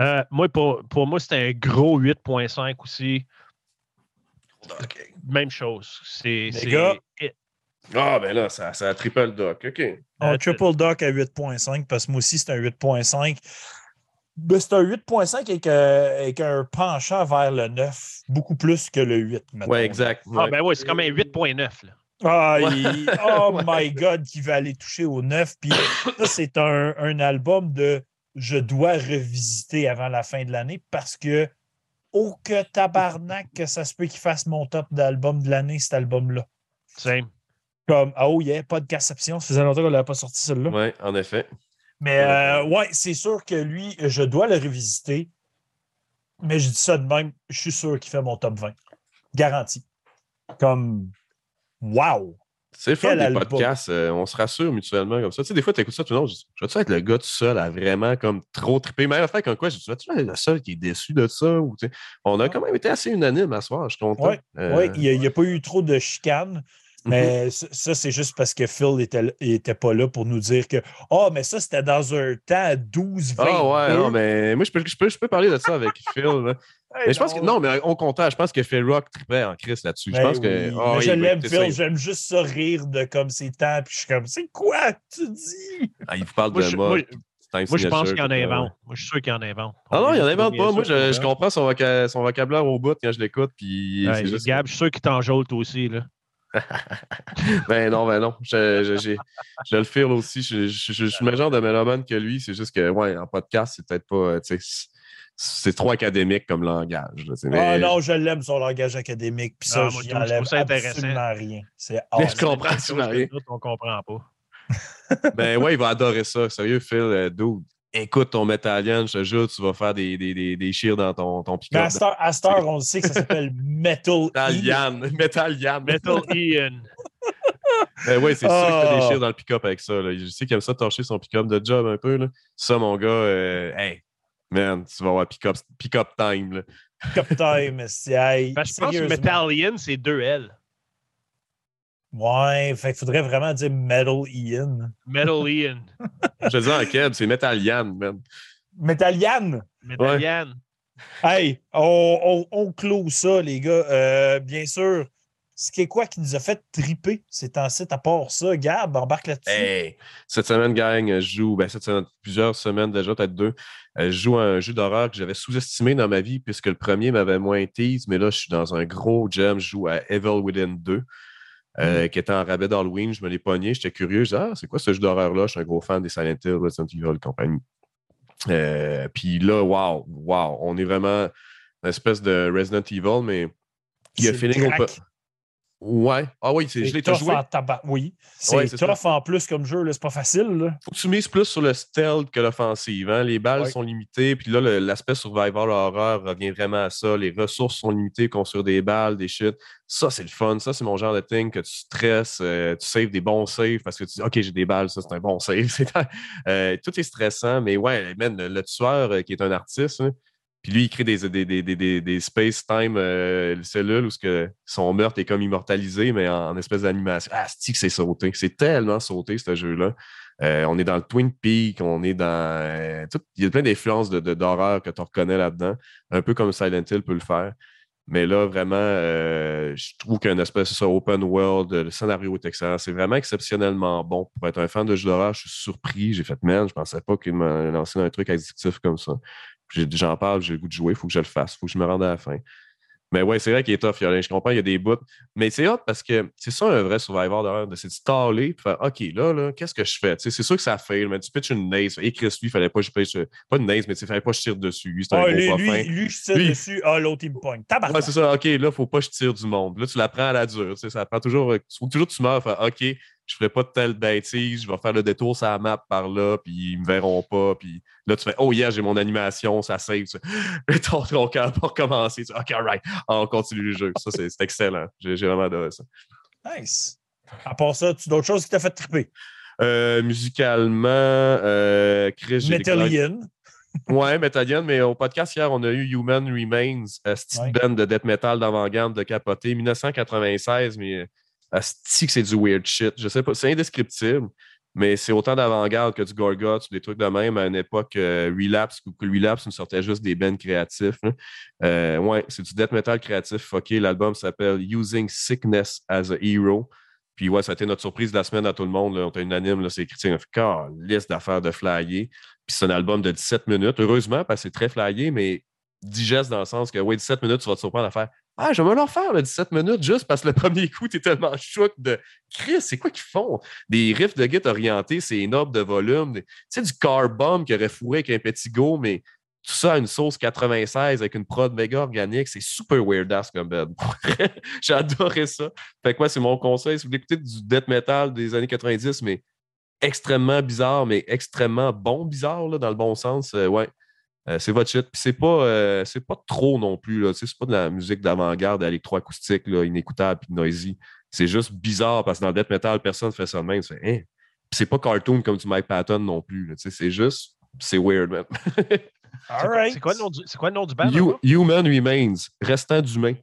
Euh, moi, pour, pour moi, c'était un gros 8.5 aussi. Même chose. C'est. Ah, ben là, ça, ça a triple doc. OK. Un Euh, triple dock à 8.5 parce que moi aussi, c'est un 8.5. Ben, c'est un 8.5 avec, euh, avec un penchant vers le 9, beaucoup plus que le 8. mettons. Ouais, exact. Ah, ben oui, c'est comme un 8.9. là. Ah, Ouais. il- oh Ouais. my God, qui va aller toucher au 9. Puis ça, c'est un, un album de je dois revisiter avant la fin de l'année parce que, oh que tabarnak, que ça se peut qu'il fasse mon top d'album de l'année, cet album-là. Same. Comme, ah oh, yeah, pas de Casception. Ça faisait longtemps qu'on n'avait pas sorti celle-là. Ouais, en effet. Mais euh, ouais, c'est sûr que lui, je dois le revisiter. Mais je dis ça de même, je suis sûr qu'il fait mon top 20. Garanti. Comme, wow! C'est le fun des album. podcasts. euh, on se rassure mutuellement comme ça. Tu sais, des fois, tu écoutes ça, tout le monde, je dis, je vais-tu être le gars tout seul à vraiment comme trop triper? Même affaire comme quoi, je dis, tu être le seul qui est déçu de ça? Ou, tu sais, on a quand même été assez unanime à ce soir, je suis content. Ouais, Euh, Oui, il n'y a, pas eu trop de chicanes. Mais ça, ça, c'est juste parce que Phil n'était était pas là pour nous dire que Oh, mais ça, c'était dans un temps 12, 20. Ah ouais, non, mais moi, je peux, je peux, je peux parler de ça avec Phil. là. Mais je pense que, non, mais au contraire, je pense que Phil Rock tripait en Chris là-dessus. je pense que. ah, mais je l'aime, Phil. il- J'aime juste ça rire de comme ces temps. Puis je suis comme, c'est quoi que tu dis? ah, il vous parle Moi, de je, moi. moi, je pense qu'il y en invente. Moi, je suis sûr qu'il y en invente. Ah non, il y en invente pas. Moi, je, comprends son, voca- son vocabulaire au bout quand je l'écoute. Puis Ouais, c'est juste. Gab, je suis sûr qu'il t'enjôle toi aussi. Là. Ben non, ben non. Je, je, j'ai- je le feel aussi. Je, suis le même genre de mélomane que lui. C'est juste que, ouais, en podcast, c'est peut-être pas. C'est- trop académique comme langage. là, Ah mais- non, je l'aime, son langage académique. Puis ça, Ah, moi, j'y je absolument rien. C'est je comprends, chose rien. que nous On comprend pas. Ben ouais, il va adorer ça. Sérieux, Phil, euh, dude. Écoute ton métallian, je te jure, tu vas faire des, des, des, des cheers dans ton, ton Mais pick-up. à on le sait que ça s'appelle Metal. Métallian, métallian. Metal Ian. Ben ouais, c'est sûr qu'il fait des Ah. cheers dans le pick-up avec ça. Là. Je sais qu'il aime ça torcher son pick-up de job un peu. Là. Ça, mon gars, euh, hey, man, tu vas avoir pick-up pick time. Là. Cup time. c'est- hey, Ben, je pense que sérieusement. Metal Ian, c'est deux L. Ouais, fait qu'il faudrait vraiment dire Metal Ian. Metal Ian. Je te dis en keb, c'est métallian, man. Metalian! Metal Ian. Hey, on, on, on clôt ça, les gars. Euh, bien sûr, ce qui est quoi qui nous a fait triper ces temps-ci, à part ça, Gab, embarque là-dessus. Hey, cette semaine, gang, je joue, ben, cette semaine, plusieurs semaines déjà, peut-être deux, euh, je joue à un jeu d'horreur que j'avais sous-estimé dans ma vie puisque le premier m'avait moins tease, mais là, je suis dans un gros jam. Je joue à Evil Within 2, euh, qui était en rabais d'Halloween. Je me l'ai pogné, j'étais curieux. Je dis, ah, c'est quoi ce jeu d'horreur-là? Je suis un gros fan des Silent Hill, Resident Evil et compagnie. Euh, Puis là, wow, wow, on est vraiment une espèce de Resident Evil, mais il y a feeling on peut. Ouais. Ah oui, c'est- je l'ai joué. en tabac. Oui, c'est Ouais, tough ça. en plus comme jeu, c'est pas facile. Là. faut que tu mises plus sur le stealth que l'offensive. hein. Les balles Ouais. sont limitées, puis là, l'aspect survival horror revient vraiment à ça. Les ressources sont limitées, construire des balles, des shit. Ça, c'est le fun. Ça, c'est mon genre de thing que tu stresses, euh, tu saves des bons saves parce que tu dis, OK, j'ai des balles, ça, c'est un bon save. Euh, tout est stressant, mais ouais, man, le, le tueur euh, qui est un artiste, hein, puis lui, il crée des, des, des, des, des, space-time euh, cellules où ce que son meurtre est comme immortalisé, mais en, espèce d'animation. Ah, c'est que c'est sauté? C'est tellement sauté, ce jeu-là. Euh, on est dans le Twin Peak, on est dans. euh, tout- il y a plein d'influences de, de- d'horreur que tu reconnais là-dedans, un peu comme Silent Hill peut le faire. Mais là, vraiment, euh, je trouve qu'un espèce de open world, le scénario est excellent. C'est vraiment exceptionnellement bon. Pour être un fan de jeux d'horreur, je suis surpris. J'ai fait, man, je pensais pas qu'il m'a lancé un truc addictif comme ça. J'en parle, j'ai le goût de jouer, il faut que je le fasse, il faut que je me rende à la fin. Mais ouais, c'est vrai qu'il est tough, Je comprends, il y a des bouts. Mais c'est hot parce que c'est ça un vrai survivor d'horreur, de s'installer et faire OK, là, là, qu'est-ce que je fais? c'est sûr que ça fait, mais tu pitches une naze. Et Chris, lui, il fallait pas que je pitch, pas une naze, mais il fallait pas que je tire dessus. Lui, c'est un ah, gros lui, pas lui, lui, je tire dessus. Ah, l'autre, il me pogne. Ouais, c'est ça. OK, là, faut pas que je tire du monde. Là, tu la prends à la dure. Ça prend toujours. Toujours tu meurs, faire OK, je ferai pas de telle bêtise, je vais faire le détour sur la map par là, puis ils me verront pas. Puis là, tu fais Oh, yeah, j'ai mon animation, ça save. Tu... ton, ton cœur pour recommencer. Tu... OK, right, on continue le jeu. Ça, c'est excellent. J'ai vraiment adoré ça. Nice. À part ça, tu d'autres choses qui t'ont fait triper? Euh, musicalement, euh, Chris, Metallian. ouais, Metallian, mais au podcast hier, on a eu Human Remains, un ouais. band de death metal d'avant-garde de capoté, 1996, mais Asti que c'est du weird shit. Je sais pas, c'est indescriptible, mais c'est autant d'avant-garde que du Gorgot, des trucs de même à une époque euh, Relapse, où Relapse nous sortait juste des bands créatifs. Euh, ouais, c'est du death metal créatif fucké. L'album s'appelle Using Sickness as a Hero. Puis ouais, ça a été notre surprise de la semaine à tout le monde. On était unanime, c'est écrit, on fait liste d'affaires de flyer. Puis c'est un album de 17 minutes. Heureusement, parce que c'est très flyé, mais digeste dans le sens que, ouais, 17 minutes, tu vas te surprendre à faire ah, je vais me leur faire le 17 minutes juste parce que le premier coup, tu es tellement choc de Chris, c'est quoi qu'ils font? Des riffs de guitare orientés, c'est énorme de volume. Tu sais, du car bomb qui aurait fourré avec un petit go, mais tout ça à une sauce 96 avec une prod méga organique, c'est super weird ass comme bed. J'ai ça. Fait que moi, c'est mon conseil. Si vous écouter du death metal des années 90, mais extrêmement bizarre, mais extrêmement bon bizarre, là, dans le bon sens, euh, ouais. Euh, c'est votre shit. Puis c'est pas, euh, c'est pas trop non plus. Là. C'est pas de la musique d'avant-garde électroacoustique, là, inécoutable et noisy. C'est juste bizarre parce que dans le death metal, personne ne fait ça de même. C'est hein? c'est pas cartoon comme du Mike Patton non plus. C'est juste, c'est weird, man. C'est quoi, quoi, le nom du band? Human Remains, restant d'humain.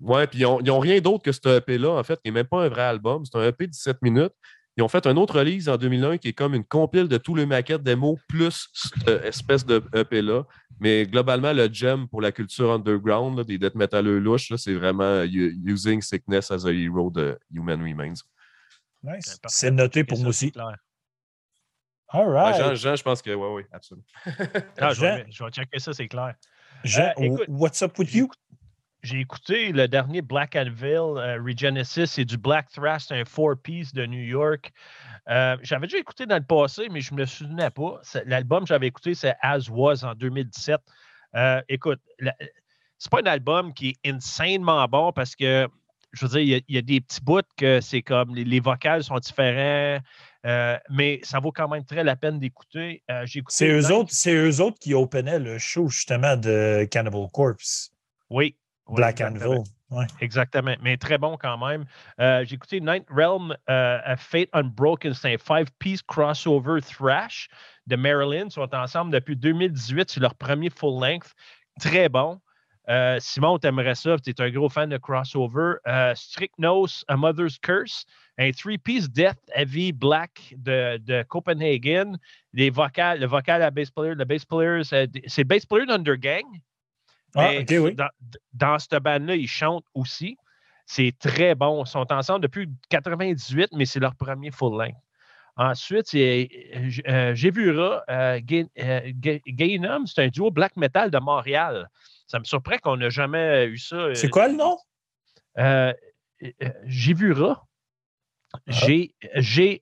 Ouais, puis ils n'ont rien d'autre que ce EP-là, en fait, qui n'est même pas un vrai album. C'est un EP de 17 minutes. Ils ont fait un autre release en 2001 qui est comme une compile de tous les maquettes démo plus cette espèce de EP-là. Mais globalement, le gem pour la culture underground des death metaleux louches, c'est vraiment Using Sickness as a Hero de Human Remains. Nice. C'est noté pour moi aussi. All right. Jean, je pense que oui, oui, absolument. ah, je, vais, je, vais, checker ça, c'est clair. Jean, euh, écoute, what's up with you? J'ai écouté le dernier Black Anvil, euh, Regenesis, c'est du Black Thrash, un four-piece de New York. Euh, j'avais déjà écouté dans le passé, mais je ne me souvenais pas. L'album que j'avais écouté, c'est As Was en 2017. Euh, écoute, c'est pas un album qui est insanement bon parce que, je veux dire, il y, a, des petits bouts que c'est comme les, vocales sont différents. mais ça vaut quand même très la peine d'écouter. c'est eux, autres, eux autres qui openaient le show justement de Cannibal Corpse. Oui, Black Anvil. Exactement, mais très bon quand même. Euh, j'ai écouté Night Realm, euh, Fate Unbroken, c'est un five-piece crossover thrash de Maryland. Ils sont ensemble depuis 2018, c'est leur premier full-length. Très bon. Euh, Simon, t'aimerais ça, tu es un gros fan de crossover. Strict Nose, A Mother's Curse, un three-piece Death Heavy Black de, de Copenhagen. Les vocales, le vocal à bass player, le bass player, c'est bass player d'Undergang. Ah, oui. dans, dans cette bande-là, ils chantent aussi. C'est très bon. Ils sont ensemble depuis 98, mais c'est leur premier full-length. Ensuite, c'est euh, J'ai vu euh, Gainum, c'est un duo black metal de Montréal. Ça me surprend qu'on n'ait jamais eu ça. C'est quoi le nom? Euh, J'ai vu ah. G-E-V-U-R-A-H.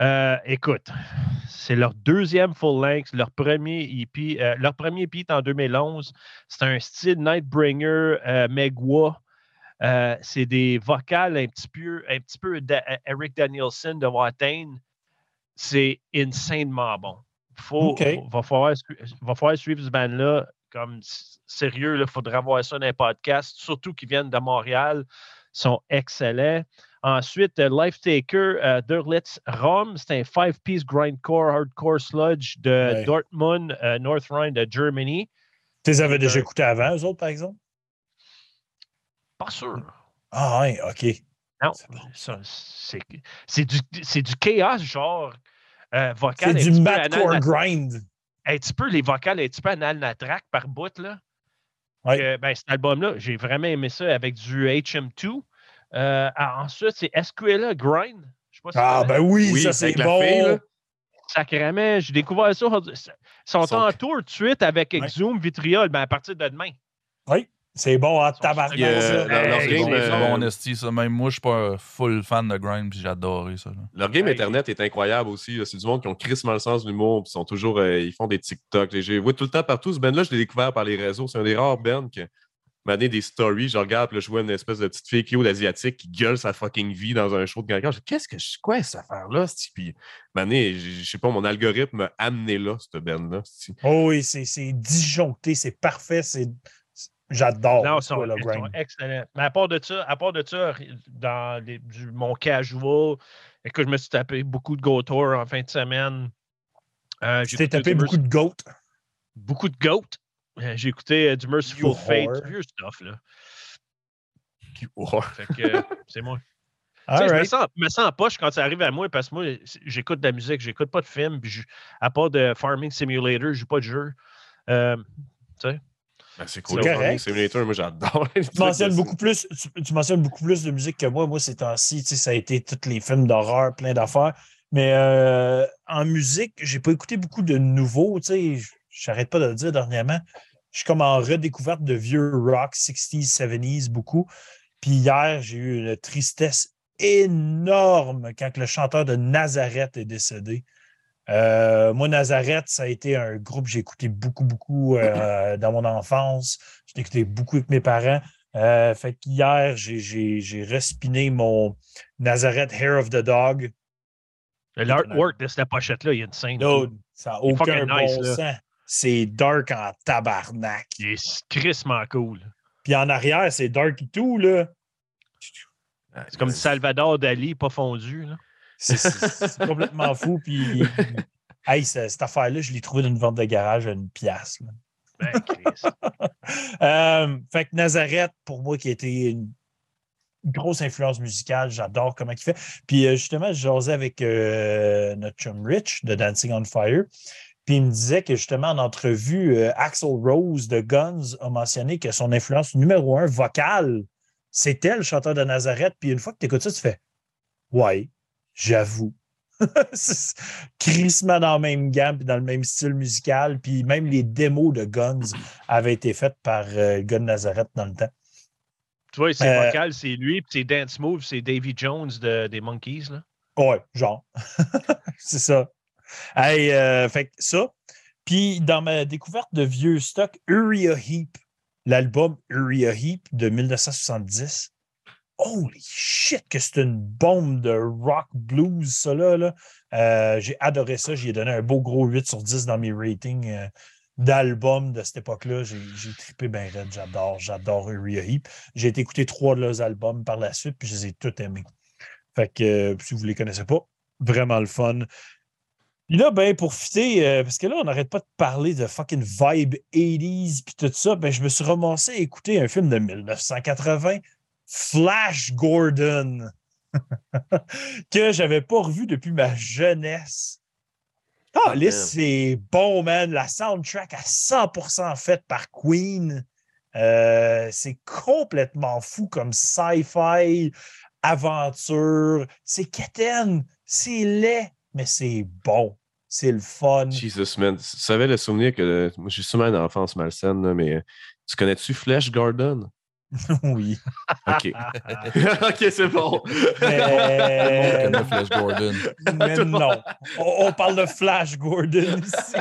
Euh, écoute, c'est leur deuxième full length, leur premier EP. Euh, leur premier EP est en 2011. C'est un style Nightbringer, euh, Megwa. c'est des vocales un petit peu, un petit peu d'Eric Danielson de Watain. C'est insanement bon. Faut, va, falloir, va falloir suivre ce band-là comme sérieux. Il faudra voir ça dans un podcast, surtout qu'ils viennent de Montréal. Ils sont excellents. Ensuite, euh, Life Taker, uh, Derlitz Rom, c'est un five-piece grindcore, hardcore sludge de Dortmund, uh, North Rhine de Germany. Tu les avais déjà écoutés avant, eux autres, par exemple? Pas sûr. Ah, oui, OK. Non, c'est du, du chaos, genre euh, vocal. C'est du madcore grind. Un petit peu, les vocales un petit peu analnatraque par bout, là. Ouais. ben, cet album-là, j'ai vraiment aimé ça avec du HM2. Euh, ensuite, c'est Escuela Grind. ah, ben oui, ça c'est bon. Sacrément, j'ai découvert ça. Ils sont en tour tout de suite avec Ouais. Exhum, Vitriol, ben à partir de demain. Oui, c'est bon, hein, tabarnak. Ça. leur- leur Hey, game, c'est euh, bon, esti, ça. Même moi, je suis pas un full fan de grind, puis j'ai adoré ça. là. Leur game Hey. Internet est incroyable aussi. là. C'est du monde qui ont crissement le sens de l'humour. puis Ils sont toujours. euh, ils font des TikTok. J'ai vu tout le temps partout. Ce band-là, je l'ai découvert par les réseaux. C'est un des rares bands qui m'a donné des stories. Je regarde, puis là, je vois une espèce de petite fille cute asiatique qui gueule sa fucking vie dans un show de quelqu'un. Je dis, Qu'est-ce que je. Quoi, cette affaire-là? Puis, mané, je je sais pas, mon algorithme m'a amené là, cette band-là. c'ti. Oh oui, c'est c'est disjoncté, c'est parfait. c'est J'adore. non, sont, le ils grind. sont excellents. Mais à part de ça, à part de ça, dans les- du- mon casual, écoute, je me suis tapé beaucoup de Go Tour en fin de semaine. Euh, Tu t'es tapé beaucoup de goat? beaucoup de GOAT. Euh, J'ai écouté euh, du Merciful You Fate, du vieux stuff, là. Fait que euh, c'est moi. Tu sais, All Je me right. sens, me sens en poche quand ça arrive à moi parce que moi, j'écoute de la musique, j'écoute pas de film, puis je- à part de Farming Simulator, je joue pas de jeu. Euh, Ben, c'est cool. Farming. Simulator, moi, j'adore. Tu mentionnes, beaucoup plus, tu, tu mentionnes beaucoup plus de musique que moi. Moi, ces temps-ci, tu sais, ça a été tous les films d'horreur, plein d'affaires. Mais euh, en musique, j'ai pas écouté beaucoup de nouveaux. Tu sais, j'arrête pas de le dire dernièrement. Je suis comme en redécouverte de vieux rock 60s, 70s, beaucoup. Puis hier, j'ai eu une tristesse énorme quand le chanteur de Nazareth est décédé. Euh, moi, Nazareth, ça a été un groupe que j'ai écouté beaucoup, beaucoup euh, dans mon enfance. J'ai écouté beaucoup avec mes parents. Euh, fait qu'hier, j'ai- respiné mon Nazareth Hair of the Dog. l'artwork de cette pochette-là, il y a une scène. Ça n'a aucun bon nice, là. C'est dark en tabarnak. Il est crissement cool. Puis en arrière, c'est dark et tout, là. C'est comme Salvador Dali, pas fondu. Là. C'est- complètement fou. Puis, hey, ce- cette affaire-là, je l'ai trouvé dans une vente de garage à une pièce. là. Ben, Chris. Euh, fait que Nazareth, pour moi, qui a été une grosse influence musicale, j'adore comment il fait. Puis euh, justement, je jasais avec euh, notre chum Rich de Dancing on Fire. Puis il me disait que justement, en entrevue, euh, Axel Rose de Guns a mentionné que son influence numéro un vocale, c'était le chanteur de Nazareth. Puis une fois que tu écoutes ça, tu fais Ouais, j'avoue. C'est crissement dans le même gamme puis dans le même style musical. Puis même les démos de Guns avaient été faites par euh, de Nazareth dans le temps. tu vois, c'est Euh, vocal, c'est lui, puis c'est Dance Move, c'est Davy Jones de- des Monkeys. Là. Ouais, genre. c'est ça. Euh, fait ça. Puis dans ma découverte de vieux stock, Uriah Heep, l'album Uriah Heep de 1970. Holy shit, que c'est une bombe de rock blues, ça là. Euh, J'ai adoré ça. J'ai donné un beau gros 8 sur 10 dans mes ratings euh, d'albums de cette époque-là. J'ai trippé bien raide. J'adore, j'adore Uriah Heep. J'ai été écouter trois de leurs albums par la suite, puis je les ai tous aimés. Fait que si vous ne les connaissez pas, vraiment le fun. Puis là, ben, pour fitter, euh, parce que là, on n'arrête pas de parler de fucking vibe 80s puis tout ça, ben, je me suis ramassé à écouter un film de 1980, Flash Gordon, que j'avais pas revu depuis ma jeunesse. Ah, man. c'est bon, man. La soundtrack à 100% faite par Queen. Euh, c'est complètement fou comme sci-fi, aventure. C'est quétaine, c'est laid, mais c'est bon. C'est le fun. Jesus, man. Tu savais le souvenir que. Moi, j'ai sûrement une enfance malsaine, là, mais tu connais-tu Flash Gordon? oui. OK. OK, c'est bon. Mais, Flash Gordon. mais non. On, on parle de Flash Gordon ici.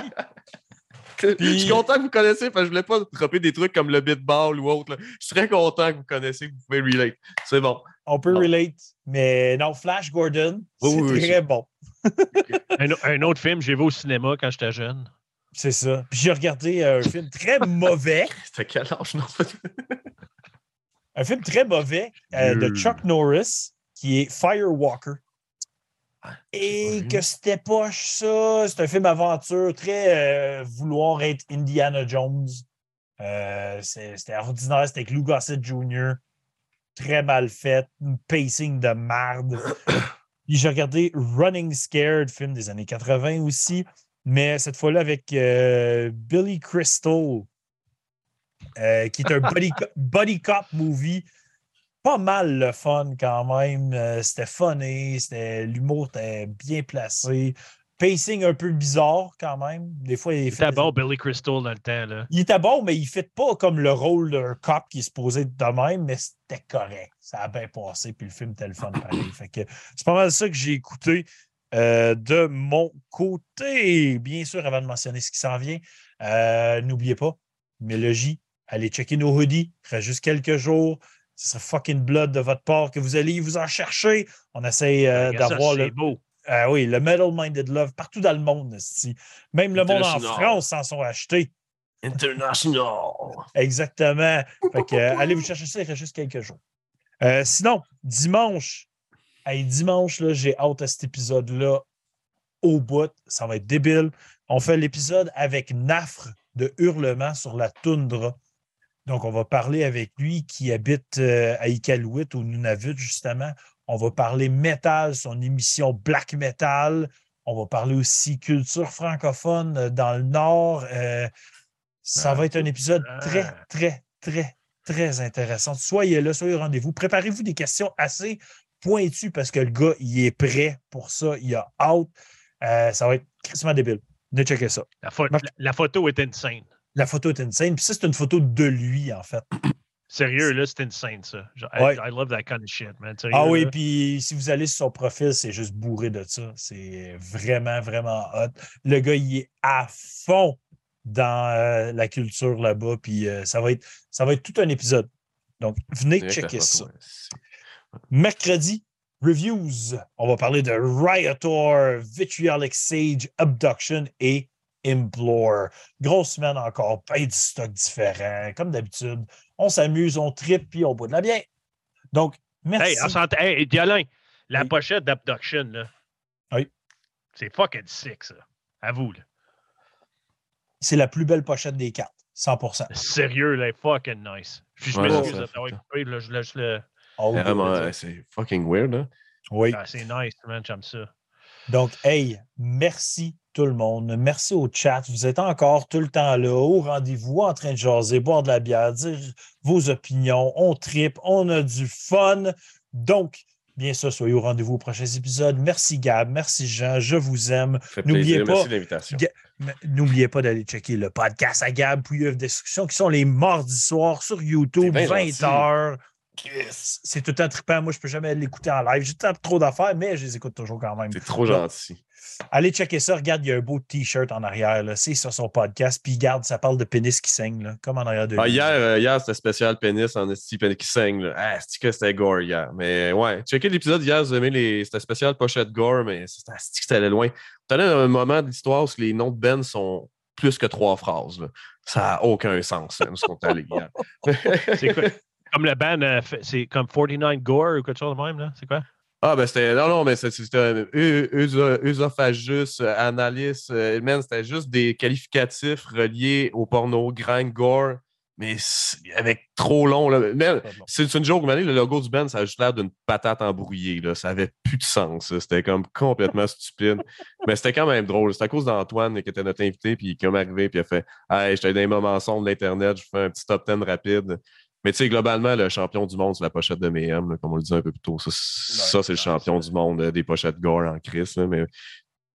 Je suis content que vous connaissiez, parce que je voulais pas dropper des trucs comme le beatball ou autre. là. Je suis très content que vous connaissiez, que vous pouvez relate. C'est bon. On peut Bon. relate, mais non, Flash Gordon, Oui, c'est oui, très c'est- bon. Un, autre film, j'ai vu au cinéma quand j'étais jeune. C'est ça. Puis j'ai regardé un film très mauvais, C'était quel âge? Non, un film très mauvais euh, de. Chuck Norris qui est Firewalker. Ah, Et que c'était poche, ça. C'est un film aventure très euh, vouloir être Indiana Jones. Euh, c'était ordinaire, c'était avec Lou Gossett Jr. Très mal fait, un pacing de marde. Puis j'ai regardé Running Scared, film des années 80 aussi, mais cette fois-là avec euh, Billy Crystal, qui est un buddy, buddy cop movie. Pas mal le fun quand même. Euh, c'était funny, c'était l'humour était bien placé. pacing un peu bizarre quand même. Des fois, il, il était bon, Billy Crystal, dans le temps. Là. Il était bon, mais il ne fait pas comme le rôle d'un cop qui supposé être de même, mais c'était correct. Ça a bien passé, puis le film était le fun pareil. fait que c'est pas mal ça que j'ai écouté euh, de mon côté. Bien sûr, avant de mentionner ce qui s'en vient, euh, n'oubliez pas, Mélogie, allez checker nos hoodies. Il reste juste quelques jours. Ce sera fucking blood de votre part que vous allez vous en chercher. On essaie euh, d'avoir le. beau. Ah oui, le Metal Minded Love partout dans le monde. Même le monde en France s'en sont achetés. International. Exactement. Fait que, euh, allez vous chercher ça, il reste juste quelques jours. Euh, sinon, dimanche, hey, dimanche, j'ai hâte à cet épisode-là au bout. Ça va être débile. On fait l'épisode avec Nafre de Hurlement sur la toundra. Donc, on va parler avec lui qui habite euh, à Iqaluit, au Nunavut, justement. On va parler métal, son émission Black Metal. On va parler aussi culture francophone euh, dans le Nord. Euh, ça va être un épisode très, très, très, très intéressant. Soyez là, soyez au rendez-vous. Préparez-vous des questions assez pointues parce que le gars, il est prêt pour ça. Il a hâte. ça va être crissement débile. Ne checker ça. La, la, photo est insane. La photo est insane. Puis ça, c'est une photo de lui, en fait. Sérieux, là, c'est insane, ça. I, love that kind of shit, man. ah oui, puis si vous allez sur son profil, c'est juste bourré de ça. C'est vraiment, vraiment hot. Le gars, il est à fond dans euh, la culture là-bas, puis euh, ça, va être, ça va être tout un épisode. Donc, venez checker ça. Mercredi, reviews. On va parler de Riotor, Vitriolic Sage, Abduction et Implore. Grosse semaine encore, pas de stock différent. Comme d'habitude, on s'amuse, on tripe, puis on boit de la bière. Donc, merci. Hey, hey la pochette d'Abduction, là. Oui. C'est fucking sick, ça. À vous, là. C'est la plus belle pochette des quatre, 100%. Sérieux, là, fucking nice. Je ouais, m'excuse là, je laisse le. Vraiment, c'est fucking weird, hein? Oui. Ah, c'est nice, man, j'aime ça. Donc, hey, merci tout le monde. Merci au chat. Vous êtes encore tout le temps là, au rendez-vous, en train de jaser, boire de la bière, dire vos opinions. On tripe, on a du fun. Donc, bien sûr, soyez au rendez-vous aux prochains épisodes. Merci Gab, merci Jean, je vous aime. N'oubliez pas. N'oubliez pas d'aller checker le podcast à Gab Pouilleuf Destruction qui sont les mardis soirs sur YouTube, 20h. C'est tout un trippant. Moi, je ne peux jamais l'écouter en live. J'ai trop d'affaires, mais je les écoute toujours quand même. C'est trop gentil. Allez checker ça. Regarde, il y a un beau T-shirt en arrière. C'est sur son podcast. Puis regarde, ça parle de pénis qui saigne, là, comme en arrière de ah, Hier, euh, hier c'était spécial pénis en esti pénis qui saigne. Là. Ah, c'est que c'était gore hier? Mais ouais, checker l'épisode hier, vous aimez les... c'était spécial pochette gore, mais c'était que c'était allé loin? À un moment de l'histoire où les noms de Ben sont plus que trois phrases. Ça n'a aucun sens, ce qu'on est allé hier. c'est quoi? Comme le band, euh, c'est comme 49 Gore ou quelque chose de même, là? C'est quoi? Ah, ben c'était. Non, non, mais c'était œsophagus, analyse. Euh, c'était juste des qualificatifs reliés au porno, grind, gore, mais avec trop long. C'est une joke, mais le logo du band, ça a juste l'air d'une patate embrouillée. Là. Ça avait plus de sens. C'était comme complètement stupide. Mais c'était quand même drôle. C'est à cause d'Antoine qui était notre invité, puis qui est arrivé, puis il a fait Hey, j'étais dans les moments sombres d'Internet, je fais un petit top 10 rapide. Mais tu sais, globalement, le champion du monde, c'est la pochette de Mayhem, comme on le disait un peu plus tôt. Ça, c'est le champion du monde euh, des pochettes gore en crise. mais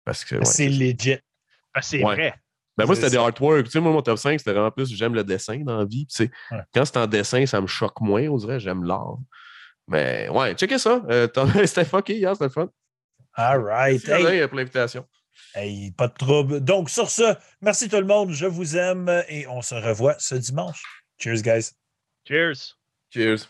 parce que. c'est legit. c'est vrai. Ben moi, c'était des artworks. Tu sais, moi, mon top 5, c'était vraiment plus j'aime le dessin dans la vie. Tu sais, Quand c'est en dessin, ça me choque moins, on dirait. J'aime l'art. Mais ouais, checkez ça. Euh, c'était fucké hier, c'était fun. All right. Merci hey. pour l'invitation. Hey, pas de trouble. Donc, sur ce, merci tout le monde. Je vous aime et on se revoit ce dimanche. Cheers, guys. Cheers. Cheers.